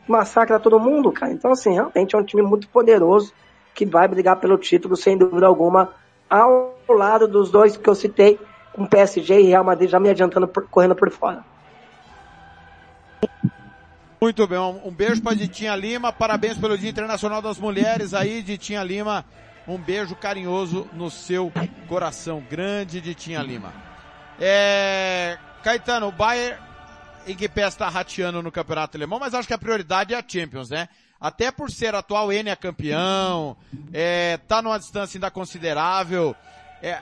massacra todo mundo, cara. Então, assim, realmente é um time muito poderoso que vai brigar pelo título, sem dúvida alguma, ao lado dos dois que eu citei, com PSG e Real Madrid já me adiantando, por, correndo por fora. Muito bem, um beijo para Ditinha Lima, parabéns pelo Dia Internacional das Mulheres aí, Ditinha Lima, um beijo carinhoso no seu coração, grande Ditinha Lima. É, Caetano, o Bayern em que pé está rateando no campeonato alemão, mas acho que a prioridade é a Champions, né? Até por ser atual N é campeão, é, tá numa distância ainda considerável. É,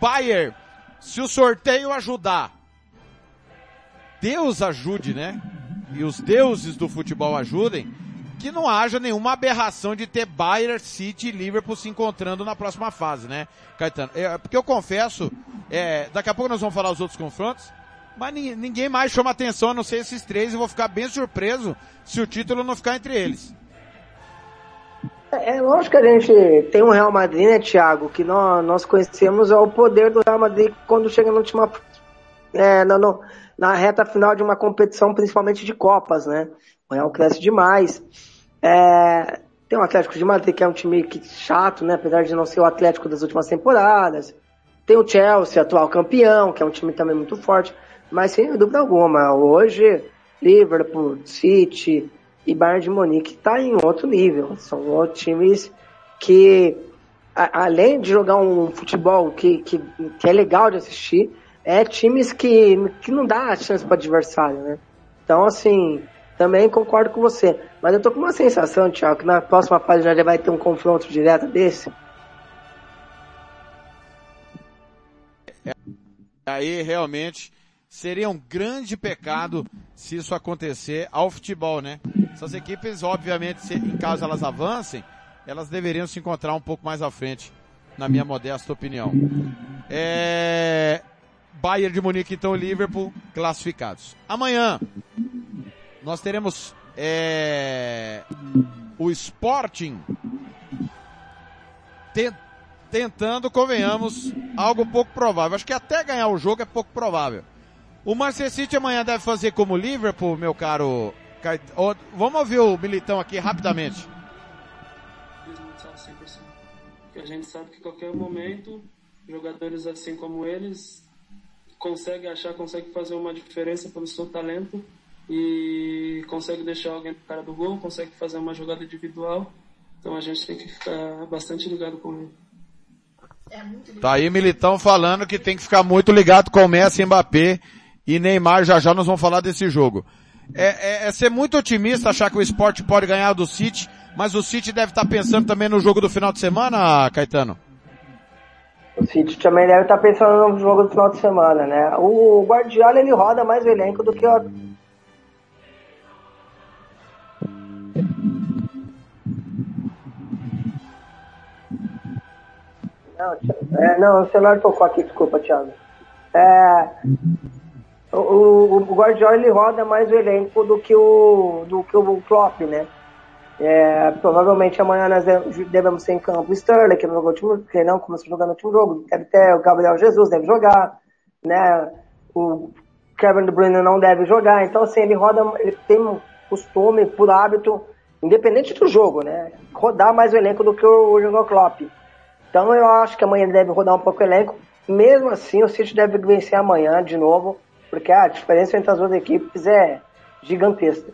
Bayern, se o sorteio ajudar, Deus ajude, né? E os deuses do futebol ajudem, que não haja nenhuma aberração de ter Bayern, City e Liverpool se encontrando na próxima fase, né, Caetano? É, porque eu confesso, é, daqui a pouco nós vamos falar os outros confrontos, mas ninguém mais chama atenção a não ser esses três e vou ficar bem surpreso se o título não ficar entre eles. É, é lógico que a gente tem um Real Madrid, né, Thiago, que nós, nós conhecemos é o poder do Real Madrid quando chega na última, é, na, na reta final de uma competição, principalmente de Copas, né? O Real cresce demais. É, tem o Atlético de Madrid, que é um time que, chato, né? Apesar de não ser o Atlético das últimas temporadas. Tem o Chelsea, atual campeão, que é um time também muito forte. Mas sem dúvida alguma, hoje Liverpool, City e Bayern de Munique está em outro nível. São times que, a, além de jogar um futebol que, que, que, é legal de assistir, é times que, que não dá chance para adversário, né? Então, assim, também concordo com você. Mas eu tô com uma sensação, Thiago, que na próxima fase já vai ter um confronto direto desse. Aí, realmente, seria um grande pecado se isso acontecer ao futebol, né? Essas equipes, obviamente, se, em caso elas avancem, elas deveriam se encontrar um pouco mais à frente, na minha modesta opinião. É... Bayern de Munique, então, Liverpool, classificados. Amanhã, nós teremos é... o Sporting tentando, convenhamos, algo pouco provável. Acho que até ganhar o jogo é pouco provável. O Manchester City amanhã deve fazer como o Liverpool, meu caro. Vamos ouvir o Militão aqui rapidamente. futsal 100%. Porque a gente sabe que qualquer momento, jogadores assim como eles conseguem achar, conseguem fazer uma diferença pelo seu talento e consegue deixar alguém no cara do gol, consegue fazer uma jogada individual. Então a gente tem que ficar bastante ligado com ele. Tá aí Militão falando que tem que ficar muito ligado com o Messi, Mbappé e Neymar. Já já nós vamos falar desse jogo. É, é, é ser muito otimista achar que o esporte pode ganhar do City, mas o City deve estar pensando também no jogo do final de semana, Caetano. O City também deve estar pensando no jogo do final de semana, né? O Guardiola ele roda mais o elenco do que o Não, é, não, o celular tocou aqui, desculpa, Thiago. É, o, o, o Guardiola ele roda mais o elenco do que o, do que o Klopp, né? É, provavelmente amanhã nós devemos ser em campo Sterling, que não jogou último, que não começou a jogar no último jogo. Deve ter o Gabriel Jesus, deve jogar, né? O Kevin De Bruyne não deve jogar. Então, assim, ele roda, ele tem um costume, por hábito, independente do jogo, né? Rodar mais o elenco do que o Jurgen Klopp. Então eu acho que amanhã ele deve rodar um pouco o elenco. Mesmo assim, o City deve vencer amanhã de novo, porque a diferença entre as duas equipes é gigantesca.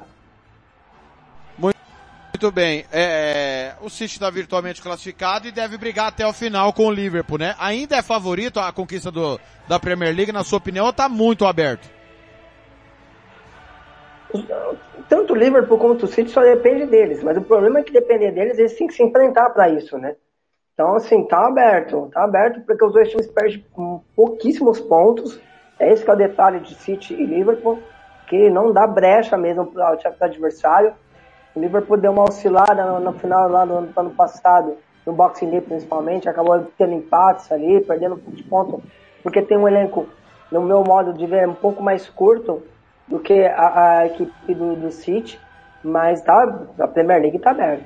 Muito bem. É, o City está virtualmente classificado e deve brigar até o final com o Liverpool, né? Ainda é favorito a conquista do, da Premier League, na sua opinião, ou está muito aberto? Tanto o Liverpool quanto o City só depende deles, mas o problema é que depender deles, eles têm que se enfrentar para isso, né? Então, assim, tá aberto. Tá aberto porque os dois times perdem pouquíssimos pontos. É esse que é o detalhe de City e Liverpool, que não dá brecha mesmo para o adversário. O Liverpool deu uma oscilada no, no final lá do, do ano passado, no Boxing Day principalmente, acabou tendo empates ali, perdendo um pouco de ponto, porque tem um elenco, no meu modo de ver, um pouco mais curto do que a, a equipe do, do City, mas tá, a Premier League tá aberta.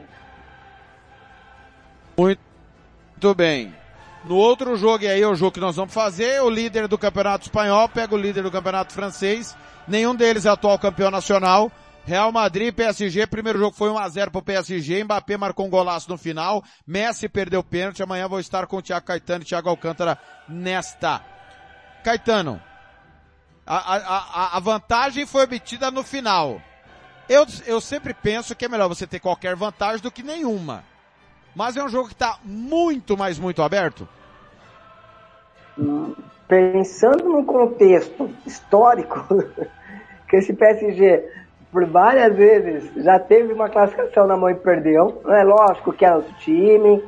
Muito bem. No outro jogo, e aí é o jogo que nós vamos fazer, o líder do campeonato espanhol pega o líder do campeonato francês. Nenhum deles é atual campeão nacional. Real Madrid PSG, primeiro jogo foi 1x0 pro PSG, Mbappé marcou um golaço no final, Messi perdeu o pênalti, amanhã vou estar com o Thiago Caetano e Thiago Alcântara nesta. Caetano, a, a, a vantagem foi obtida no final. Eu, eu sempre penso que é melhor você ter qualquer vantagem do que nenhuma. Mas é um jogo que está muito, mas muito aberto? Pensando no contexto histórico, *laughs* que esse PSG por várias vezes já teve uma classificação na mão e perdeu. É lógico que era outro time,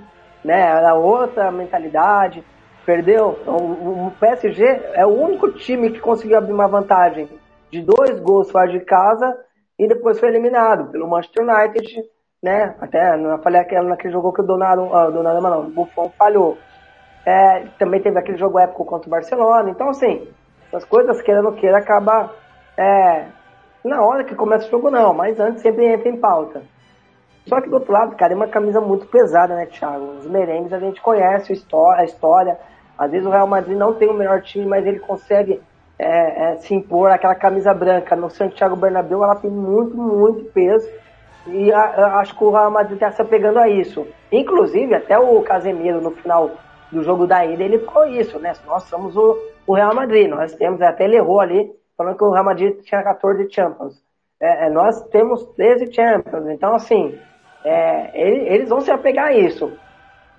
né? Era outra mentalidade. Perdeu. Então, o PSG é o único time que conseguiu abrir uma vantagem de dois gols fora de casa e depois foi eliminado pelo Manchester United né? Até eu falei aquele, naquele jogo que o Donnarumma, uh, Donnarumma não, o Buffon falhou. É, também teve aquele jogo épico contra o Barcelona. Então, assim, essas coisas, querendo ou queira, acaba é, na hora que começa o jogo, não, mas antes sempre entra em pauta. Só que do outro lado, cara, é uma camisa muito pesada, né, Thiago? Os merengues a gente conhece a história. Às vezes o Real Madrid não tem o melhor time, mas ele consegue é, é, se impor aquela camisa branca. No Santiago Bernabéu ela tem muito, muito peso. E a, acho que o Real Madrid está se apegando a isso. Inclusive, até o Casemiro, no final do jogo da ida, ele ficou isso, né? Nós somos o, o Real Madrid, nós temos, até ele errou ali, falando que o Real Madrid tinha 14 Champions. É, é, nós temos 13 Champions, então assim, é, eles vão se apegar a isso.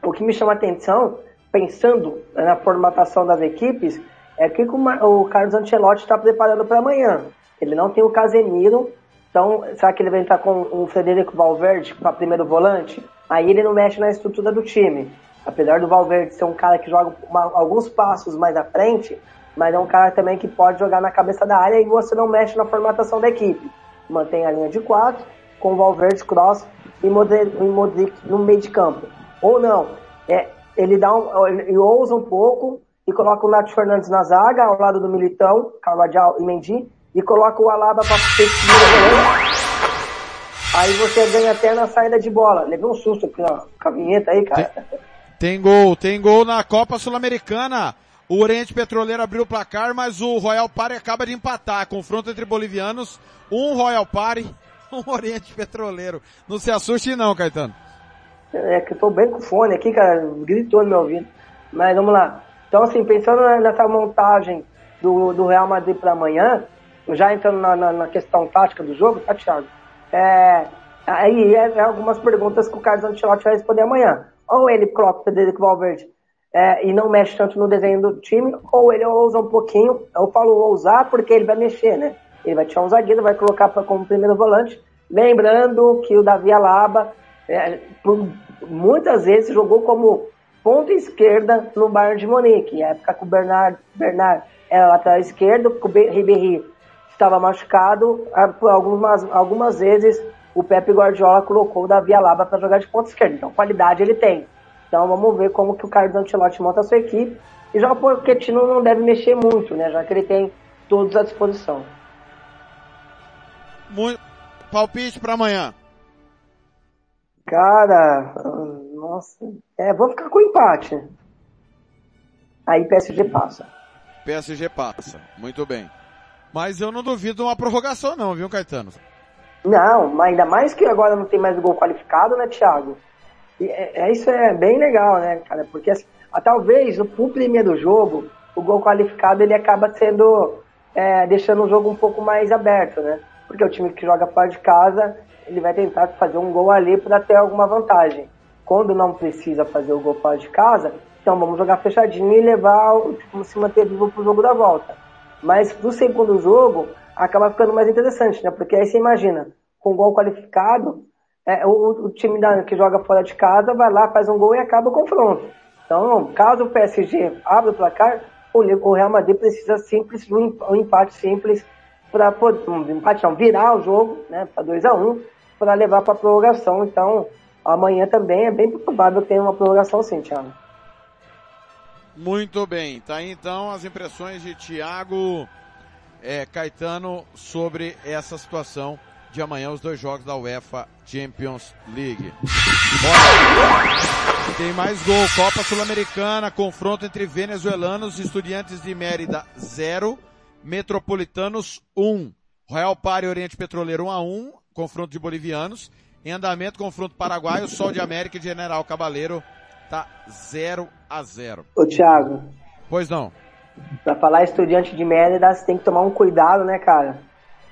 O que me chama a atenção, pensando na formatação das equipes, é que o Carlos Ancelotti está preparando para amanhã. Ele não tem o Casemiro então, será que ele vai entrar com o Federico Valverde para primeiro volante? Aí ele não mexe na estrutura do time. Apesar do Valverde ser um cara que joga uma, alguns passos mais à frente, mas é um cara também que pode jogar na cabeça da área e você não mexe na formatação da equipe. Mantém a linha de quatro, com Valverde, Cross e Modric no meio de campo. Ou não, é, ele, dá um, ele ousa um pouco e coloca o Nath Fernandes na zaga, ao lado do Militão, Carvajal e Mendy, e coloca o Alaba para ser Aí você ganha até na saída de bola. Levei um susto aqui, ó, com a vinheta aí, cara. Tem, tem gol, tem gol na Copa Sul-Americana. O Oriente Petroleiro abriu o placar, mas o Royal Party acaba de empatar. Confronto entre bolivianos, um Royal Party, *laughs* um Oriente Petroleiro. Não se assuste não, Caetano. É que eu tô bem com fone aqui, cara, gritou no meu ouvido. Mas vamos lá. Então, assim, pensando nessa montagem do, do Real Madrid para amanhã, já entrando na, na, na, questão tática do jogo, tá, Thiago? É, aí é, é, algumas perguntas que o Carlos Ancelotti vai responder amanhã. Ou ele coloca o Federico Valverde é, e não mexe tanto no desenho do time, ou ele ousa um pouquinho, eu falo ousar porque ele vai mexer, né? Ele vai tirar um zagueiro, vai colocar pra, como primeiro volante, lembrando que o Davi Alaba é, por, muitas vezes jogou como ponta esquerda no Bayern de Munique, época que o Bernard, Bernard era lateral esquerdo, que o Ribéry estava machucado, algumas, algumas vezes o Pepe Guardiola colocou o Davi Alaba para jogar de ponta esquerda, então qualidade ele tem. Então vamos ver como que o Carlos Ancelotti monta a sua equipe, e já o Pochettino não deve mexer muito, né, já que ele tem todos à disposição. Muito... Palpite para amanhã. Cara, nossa, é, vou ficar com empate. Aí PSG passa. PSG passa, muito bem. Mas eu não duvido uma prorrogação não, viu, Caetano? Não, mas ainda mais que agora não tem mais gol qualificado, né, Thiago? E, é, é, isso é bem legal, né, cara? Porque assim, ah, talvez no primeiro jogo, o gol qualificado ele acaba sendo, é, deixando o jogo um pouco mais aberto, né? Porque o time que joga fora de casa, ele vai tentar fazer um gol ali para ter alguma vantagem. Quando não precisa fazer o gol fora de casa, então vamos jogar fechadinho e levar, tipo, se manter vivo pro jogo da volta. Mas no segundo jogo, acaba ficando mais interessante, né? Porque aí você imagina, com gol qualificado, é, o, o, time da, que joga fora de casa vai lá, faz um gol e acaba o confronto. Então, caso o PSG abra o placar, o, o Real Madrid precisa simples, um, um empate simples para poder, um empate não, virar o jogo, né, para 2 a 1 um, para levar para prorrogação. Então, amanhã também é bem provável ter uma prorrogação sim, Thiago. Muito bem, tá aí então as impressões de Thiago é, Caetano sobre essa situação de amanhã, os dois jogos da UEFA Champions League. Bora. Tem mais gol, Copa Sul-Americana, confronto entre venezuelanos e estudiantes de Mérida 0, Metropolitanos 1. Royal Pari Oriente Petroleiro 1 a 1, confronto de bolivianos. Em andamento, confronto paraguaio, Sol de América e General Cabaleiro tá 0 a 0. Ô Thiago. Pois não. Pra falar estudante de Mérida, você tem que tomar um cuidado, né, cara?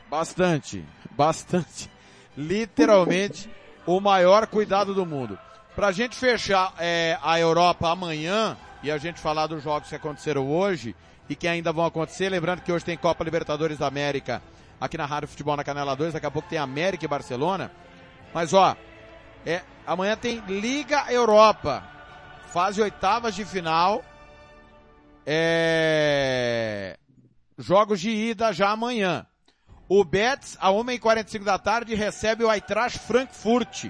Bastante, bastante. Literalmente, o maior cuidado do mundo. Pra gente fechar é, a Europa amanhã e a gente falar dos jogos que aconteceram hoje, e que ainda vão acontecer. Lembrando que hoje tem Copa Libertadores da América aqui na Rádio Futebol na Canela 2. Daqui a pouco tem América e Barcelona. Mas ó, é, amanhã tem Liga Europa. Fase oitavas de final. É, jogos de ida já amanhã. O Betis, a 1h45 da tarde, recebe o Eintracht Frankfurt.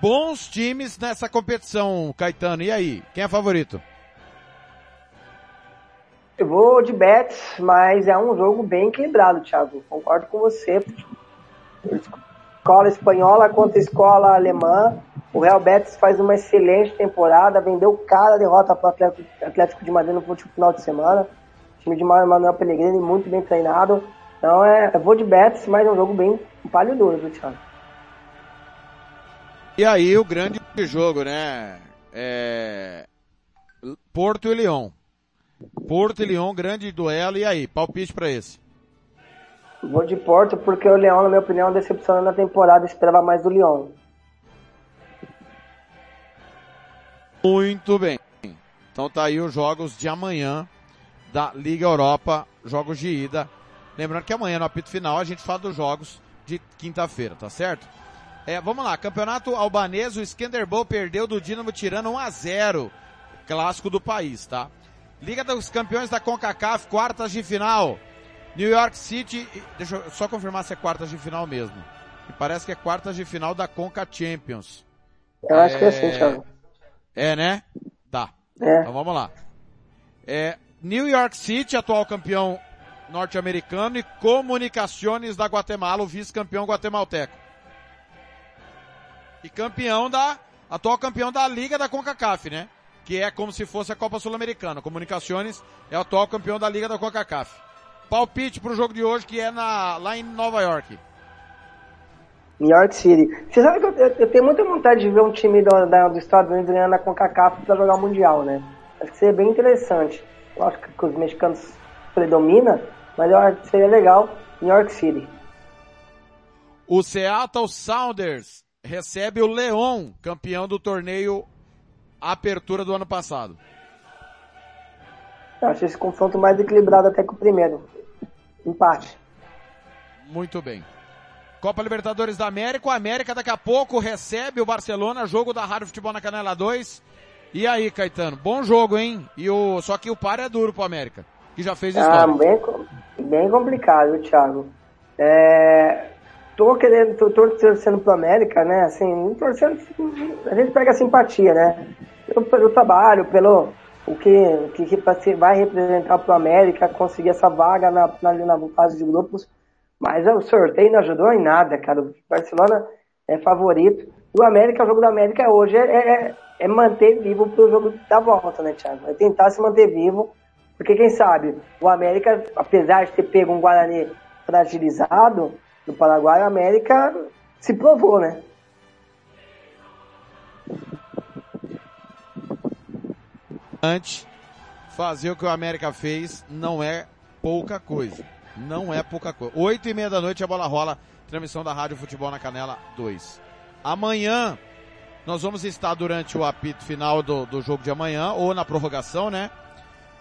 Bons times nessa competição, Caetano. E aí, quem é favorito? Eu vou de Betis, mas é um jogo bem equilibrado, Thiago. Concordo com você. Escola espanhola contra escola alemã. O Real Betis faz uma excelente temporada, vendeu cada derrota para o Atlético de Madrid no último final de semana. O time de Manuel Pellegrini muito bem treinado. Então é, eu vou de Betis, mas é um jogo bem palho duro, viu, Thiago? E aí o grande jogo, né? É... Porto e Lyon. Porto e Lyon, grande duelo. E aí, palpite para esse? Vou de Porto porque o Leão, na minha opinião, decepcionou na temporada. Esperava mais do Lyon. Muito bem. Então tá aí os jogos de amanhã da Liga Europa, jogos de ida. Lembrando que amanhã no apito final a gente fala dos jogos de quinta-feira, tá certo? É, vamos lá, campeonato albanês, o Skanderbol perdeu do Dinamo Tirana 1 a 0 clássico do país, tá? Liga dos Campeões da CONCACAF, quartas de final. New York City, deixa eu só confirmar se é quartas de final mesmo. Me parece que é quartas de final da Conca Champions. Eu é... acho que é assim, Thiago. É, né? Tá. É. Então vamos lá. É, New York City, atual campeão norte-americano, e Comunicações da Guatemala, o vice-campeão guatemalteco. E campeão da, atual campeão da Liga da CONCACAF, né? que é como se fosse a Copa Sul-Americana. Comunicações é o atual campeão da Liga da CONCACAF. Palpite para o jogo de hoje que é na, lá em Nova York. New York City. Você sabe que eu, eu- eu tenho muita vontade de ver um time do, da- dos Estados Unidos ganhando a CONCACAF para jogar o Mundial, né? Acho que seria bem interessante. Eu acho que, que os mexicanos predominam, mas eu acho que seria legal New York City. O Seattle Sounders recebe o Leon, campeão do torneio Apertura do ano passado. Eu acho esse confronto mais equilibrado até que o primeiro. Empate. Muito bem. Copa Libertadores da América. O América daqui a pouco recebe o Barcelona, jogo da Rádio Futebol na Canela 2. E aí, Caetano? Bom jogo, hein? E o, só que o par é duro pro América, que já fez Ah, história. bem, co- bem complicado, viu, Thiago. É, tô querendo, tô, tô torcendo pro América, né? Assim, torcendo, a gente pega simpatia, né? Pelo, pelo trabalho, pelo o que, o que, vai representar pro América conseguir essa vaga na, na, na fase de grupos. Mas o sorteio não ajudou em nada, cara. O Barcelona é favorito. E o América, o jogo da América hoje é, é, é manter vivo pro jogo da volta, né, Thiago? É tentar se manter vivo porque quem sabe, o América, apesar de ter pego um Guarani fragilizado no Paraguai, o América se provou, né? Antes, fazer o que o América fez não é pouca coisa. Não é pouca coisa. Oito e meia da noite a bola rola. Transmissão da Rádio Futebol na Canela 2. Amanhã, nós vamos estar durante o apito final do, do jogo de amanhã, ou na prorrogação, né?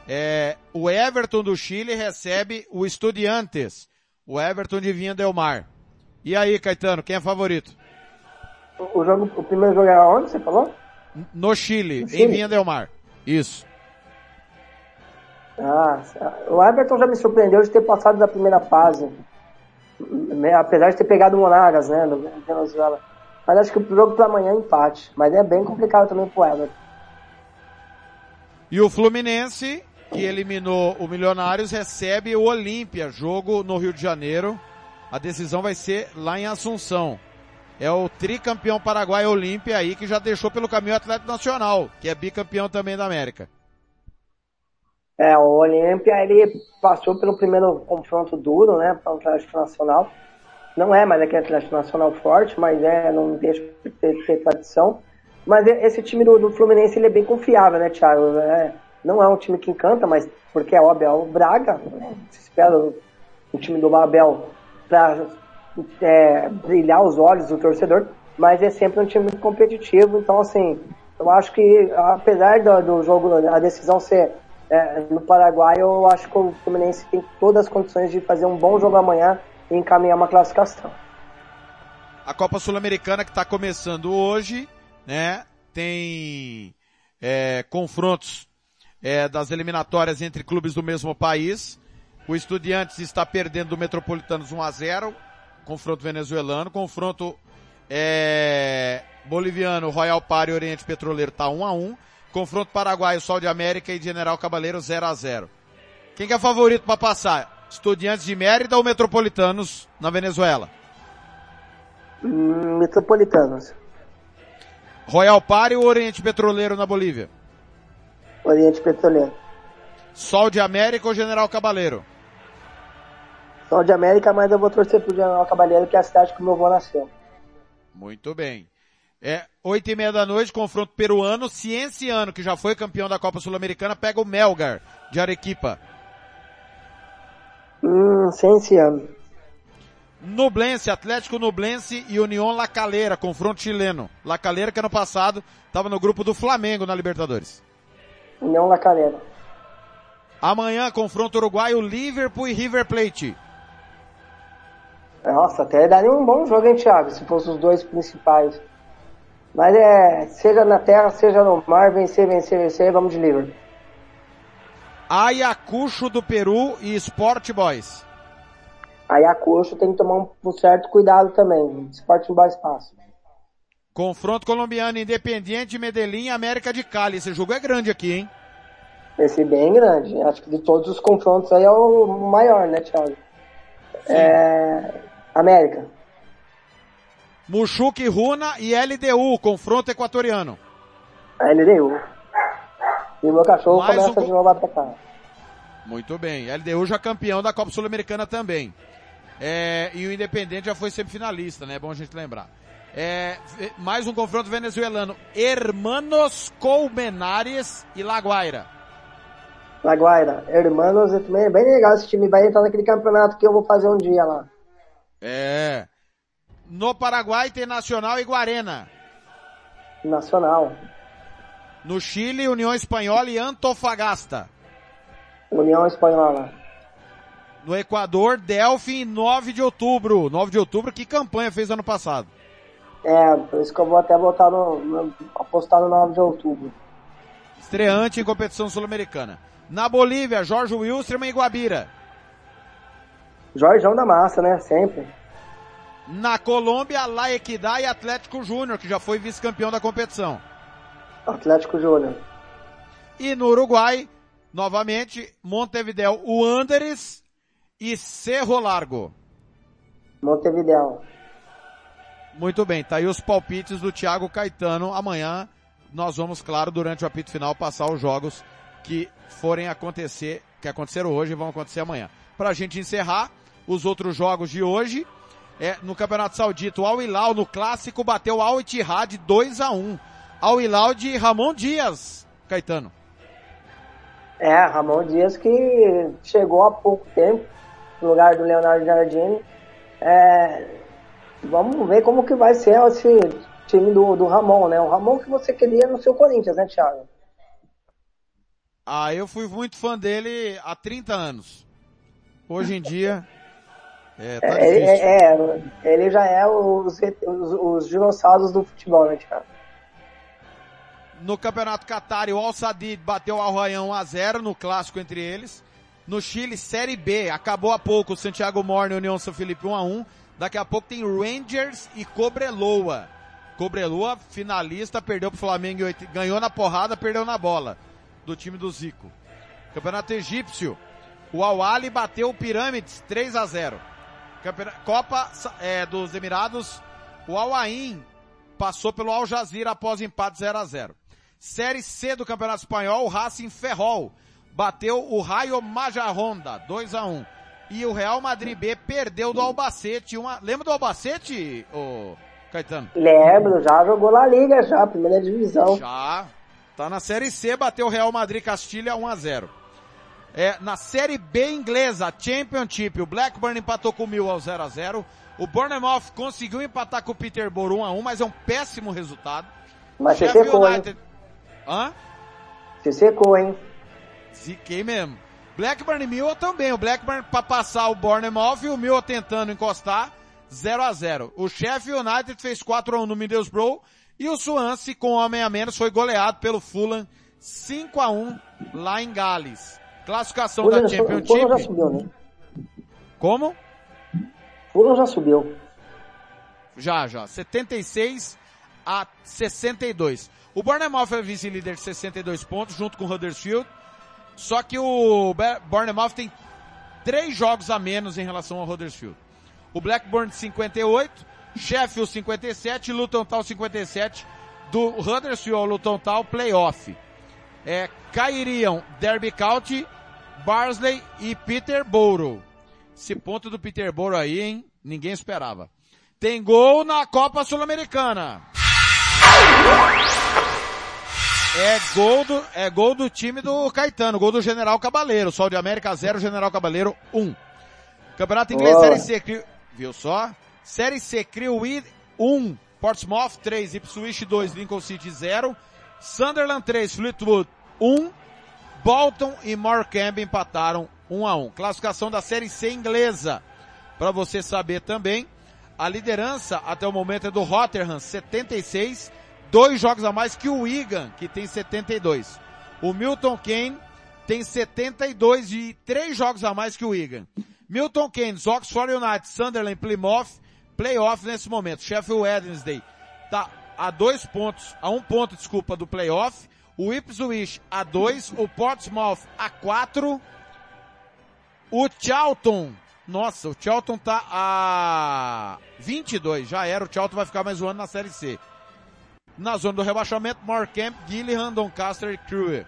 É, o Everton do Chile recebe o Estudiantes. O Everton de Vinha Del Mar. E aí, Caetano, quem é favorito? O, jogo, o primeiro jogo é onde você falou? No Chile, No Chile? em Vinha Del Mar. Isso. Ah, o Everton já me surpreendeu de ter passado da primeira fase. Apesar de ter pegado o Monagas, né, no Venezuela. Mas acho que o jogo para amanhã é empate. Mas é bem complicado também pro Everton. E o Fluminense, que eliminou o Milionários, recebe o Olímpia, jogo no Rio de Janeiro. A decisão vai ser lá em Assunção. É o tricampeão paraguai Olímpia aí que já deixou pelo caminho o Atlético Nacional, que é bicampeão também da América. É, o Olímpia, ele passou pelo primeiro confronto duro, né, para o Atlético Nacional. Não é mais aquele Atlético Nacional forte, mas é, não deixa de ter, ter tradição. Mas e- esse time do, do Fluminense, ele é bem confiável, né, Thiago? É, não é um time que encanta, mas porque é óbvio, é o Braga, né, se espera o, o time do Abel para é, brilhar os olhos do torcedor, mas é sempre um time muito competitivo, então assim, eu acho que apesar do, do jogo, a decisão ser é, no Paraguai, eu acho que o Fluminense tem todas as condições de fazer um bom jogo amanhã e encaminhar uma classificação. A Copa Sul-Americana que está começando hoje, né? Tem é, confrontos é, das eliminatórias entre clubes do mesmo país. O Estudiantes está perdendo do Metropolitanos 1 a 0 confronto venezuelano. Confronto é, boliviano, Royal Party e Oriente Petroleiro tá 1 a 1 Confronto paraguaio, Sol de América e General Cabaleiro 0 a 0 Quem que é favorito para passar? Estudiantes de Mérida ou Metropolitanos na Venezuela? Hum, Metropolitanos, Royal Party ou Oriente Petroleiro na Bolívia? Oriente Petroleiro. Sol de América ou General Cabaleiro? Sol de América, mas eu vou torcer pro General Cabaleiro, que é a cidade que o meu avô nasceu. Muito bem. É, oito e meia da noite, confronto peruano, Cienciano, que já foi campeão da Copa Sul-Americana, pega o Melgar, de Arequipa. Hum, sem esse ano. Nublense, Atlético Nublense e União La Calera, confronto chileno. La Calera que ano passado estava no grupo do Flamengo na Libertadores. União La Calera. Amanhã, confronto uruguaio, Liverpool e River Plate. Nossa, até daria um bom jogo, hein, Thiago, se fossem os dois principais. Mas é, seja na terra, seja no mar, vencer, vencer, vencer, vamos de Liverpool. Ayacucho do Peru e Sport Boys. Ayacucho tem que tomar um, certo cuidado também. Esporte em bom espaço. Confronto colombiano, Independiente, Medellín e América de Cali. Esse jogo é grande aqui, hein? Esse bem grande. Acho que de todos os confrontos aí é o maior, né, Thiago? É, América. Muxuque Runa e LDU, confronto equatoriano. LDU. E o meu cachorro Mais começa um de novo a atacar. Muito bem. LDU já campeão da Copa Sul-Americana também. É, e o Independente já foi semifinalista, né? É bom a gente lembrar. É, mais um confronto venezuelano. Hermanos Colmenares e Laguaira. Laguaira, Hermanos, é bem legal esse time. Vai entrar naquele campeonato que eu vou fazer um dia lá. É. No Paraguai tem Nacional e Guarena. Nacional. No Chile, União Espanhola e Antofagasta. União Espanhola. No Equador, Delphi, 9 de outubro. 9 de outubro, que campanha fez ano passado? É, por isso que eu vou até botar no, no apostar no 9 de outubro. Estreante em competição sul-americana. Na Bolívia, Jorge Wilstermann e Guabira. Jorjão da massa, né? Sempre. Na Colômbia, La Equidad e Atlético Júnior, que já foi vice-campeão da competição. Atlético Júnior. E no Uruguai, novamente, Montevideo, o Anderes e Cerro Largo. Montevideo. Muito bem, tá aí os palpites do Thiago Caetano. Amanhã nós vamos, claro, durante o apito final, passar os jogos que forem acontecer, que aconteceram hoje e vão acontecer amanhã. Pra gente encerrar, os outros jogos de hoje, é, no Campeonato Saudita, o Al Hilal no clássico bateu Al Ittihad 2 a 1 Al Hilal de Ramon Dias, Caetano. É, Ramon Dias que chegou há pouco tempo no lugar do Leonardo Jardim. É, vamos ver como que vai ser esse time do, do Ramon, né? O Ramon que você queria no seu Corinthians, né, Thiago? Ah, eu fui muito fã dele há 30 anos. Hoje em dia, é, tá é, é, é, ele já é os, os, os, dinossauros do futebol, né, Thiago? No Campeonato Qatar, o Al Sadid bateu o Al Rayyan 1x0 no clássico entre eles. No Chile, Série B, acabou há pouco o Santiago Morne e União São Felipe 1x1. Daqui a pouco tem Rangers e Cobreloa. Cobreloa, finalista, perdeu pro Flamengo, ganhou na porrada, perdeu na bola. Do time do Zico. Campeonato Egípcio, o Al-Ali bateu o Pirâmides 3 a 0 Copa é, dos Emirados, o Al Ain passou pelo Al Jazeera após empate 0 a 0 Série C do Campeonato Espanhol, o Racing Ferrol bateu o Raio Majarronda 2 a 1 E o Real Madrid B perdeu do Albacete. Uma... Lembra do Albacete, ô Caetano? Lembro, já jogou na Liga já, primeira divisão. Já. Tá na Série C, bateu o Real Madrid Castilha 1 a 0 é, na Série B inglesa, Championship, o Blackburn empatou com o Mill ao 0 a 0 O Bournemouth conseguiu empatar com o Peterborough 1 a 1 mas é um péssimo resultado. Mas você secou, United... hein? Hã? Você secou, hein? Ziquei mesmo. Blackburn e Mill também. O Blackburn para passar o Bournemouth e o Mill tentando encostar 0 a 0 O Sheffield United fez 4 a 1 no Middlesbrough e o Swansea com homem a menos foi goleado pelo Fulham 5 a 1 lá em Gales. Classificação Fulham da Championship. Fulham já subiu, né? Como? Fulham já subiu. Já, já. 76 a 62. O Bournemouth é vice-líder de 62 pontos, junto com o Huddersfield. Só que o Bournemouth tem três jogos a menos em relação ao Huddersfield. O Blackburn 58, Sheffield 57 e Luton Town 57. Do Huddersfield ao Luton Town, playoff. É, cairiam Derby County, Barnsley e Peterborough. Esse ponto do Peterborough aí, hein? Ninguém esperava. Tem gol na Copa Sul-Americana. É gol do, é gol do time do Caetano, gol do General Cabaleiro. Sol de América 0, General Cabaleiro 1. Um. Campeonato Inglês oh. Série C, viu só? Série C, Crewe 1, Portsmouth 3, Ipswich 2, Lincoln City 0, Sunderland 3, Fleetwood 1, Bolton e Morecambe empataram 1 a 1. Classificação da Série C inglesa. Para você saber também, a liderança até o momento é do Rotterdam, 76, dois jogos a mais que o Wigan, que tem 72. O Milton Keynes tem 72 e três jogos a mais que o Wigan. Milton Keynes, Oxford United, Sunderland, Plymouth, playoff nesse momento. Sheffield Wednesday tá a dois pontos, a um ponto, desculpa, do playoff o Ipswich a 2, o Portsmouth a 4, o Charlton, nossa, o Charlton tá a 22, já era, o Charlton vai ficar mais um ano na Série C. Na zona do rebaixamento, Morecambe, Gillingham, Doncaster e Crewe.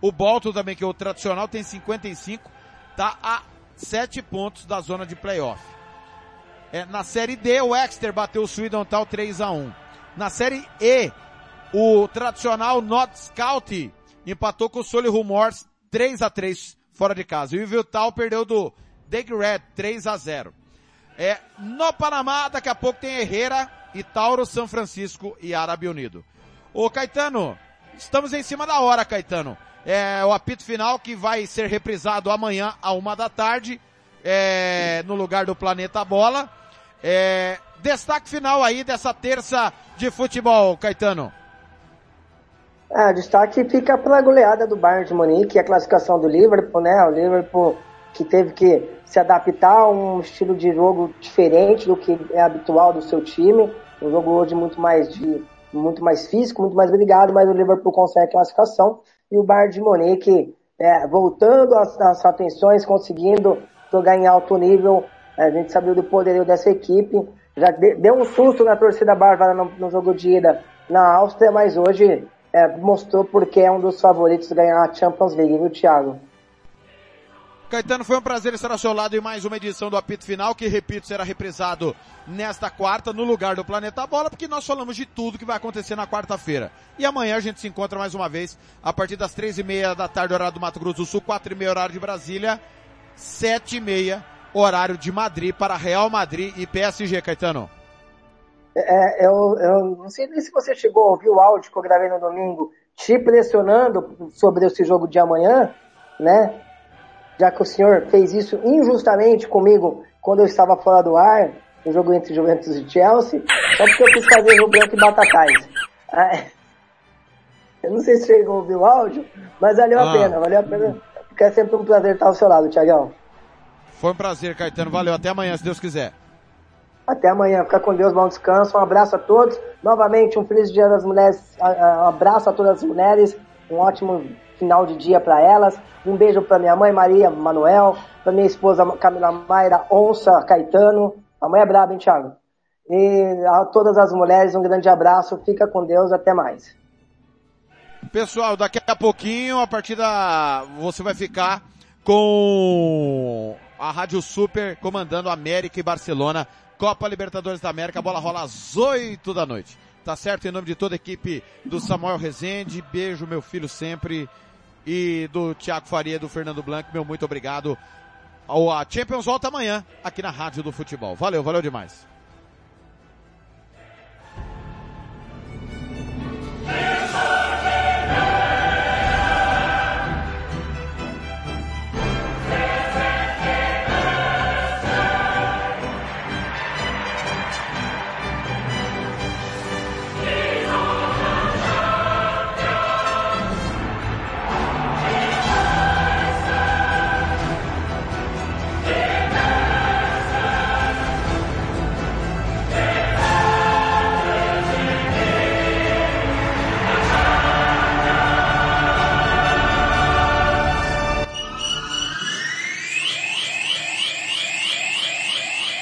O Bolton também, que é o tradicional, tem 55, tá a 7 pontos da zona de playoff. É, na série D, o Exeter bateu o Swindon Town 3 a 1 Na série E, o tradicional Not Scout empatou com o Solihull Moors 3 a 3 fora de casa. E o Viltal perdeu do Dig Red 3 a 0 É, no Panamá, daqui a pouco tem Herrera e Tauro, São Francisco e Árabe Unido. Ô Caetano, estamos em cima da hora, Caetano. É o apito final que vai ser reprisado amanhã a uma da tarde, é, no lugar do Planeta Bola. É, destaque final aí dessa terça de futebol, Caetano. Ah, destaque fica pela goleada do Bayern de Munique e a classificação do Liverpool, né? O Liverpool que teve que se adaptar a um estilo de jogo diferente do que é habitual do seu time. Um jogo hoje muito mais de muito mais físico, muito mais brigado, mas o Liverpool consegue a classificação e o Bayern de Munique é, voltando as, as atenções, conseguindo jogar em alto nível. A gente sabia do poderio dessa equipe. Já deu um susto na torcida bárbara no, no jogo de ida na Áustria, mas hoje é, mostrou porque é um dos favoritos ganhar a Champions League, viu, Thiago? Caetano, foi um prazer estar ao seu lado em mais uma edição do Apito Final, que, repito, será reprisado nesta quarta, no lugar do Planeta Bola, porque nós falamos de tudo que vai acontecer na quarta-feira. E amanhã a gente se encontra mais uma vez, a partir das três e meia da tarde, horário do Mato Grosso do Sul, quatro e meia, horário de Brasília, sete e meia, horário de Madrid, para Real Madrid e PSG, Caetano. É, eu, eu não sei nem se você chegou a ouvir o áudio que eu gravei no domingo, te pressionando sobre esse jogo de amanhã, né? Já que o senhor fez isso injustamente comigo quando eu estava fora do ar, no jogo entre Juventus e Chelsea, só porque eu quis fazer o branco e batatais. Ah, eu não sei se chegou a ouvir o áudio, mas valeu ah. a pena, valeu a pena. Porque é sempre um prazer estar ao seu lado, Tiagão. Foi um prazer, Caetano. Valeu. Até amanhã, se Deus quiser. Até amanhã. Fica com Deus, bom descanso. Um abraço a todos. Novamente, um feliz Dia das Mulheres. Um abraço a todas as mulheres. Um ótimo final de dia para elas. Um beijo para minha mãe Maria Manuel, para minha esposa Camila Mayra Onça Caetano. A mãe é braba, hein, Thiago? E a todas as mulheres, um grande abraço. Fica com Deus. Até mais. Pessoal, daqui a pouquinho, a partir da... Você vai ficar com a Rádio Super comandando América e Barcelona Copa Libertadores da América, a bola rola às 8 da noite. Tá certo? Em nome de toda a equipe do Samuel Rezende, beijo meu filho sempre, e do Thiago Faria, do Fernando Blanco, meu muito obrigado. A Champions volta amanhã aqui na Rádio do Futebol. Valeu, valeu demais.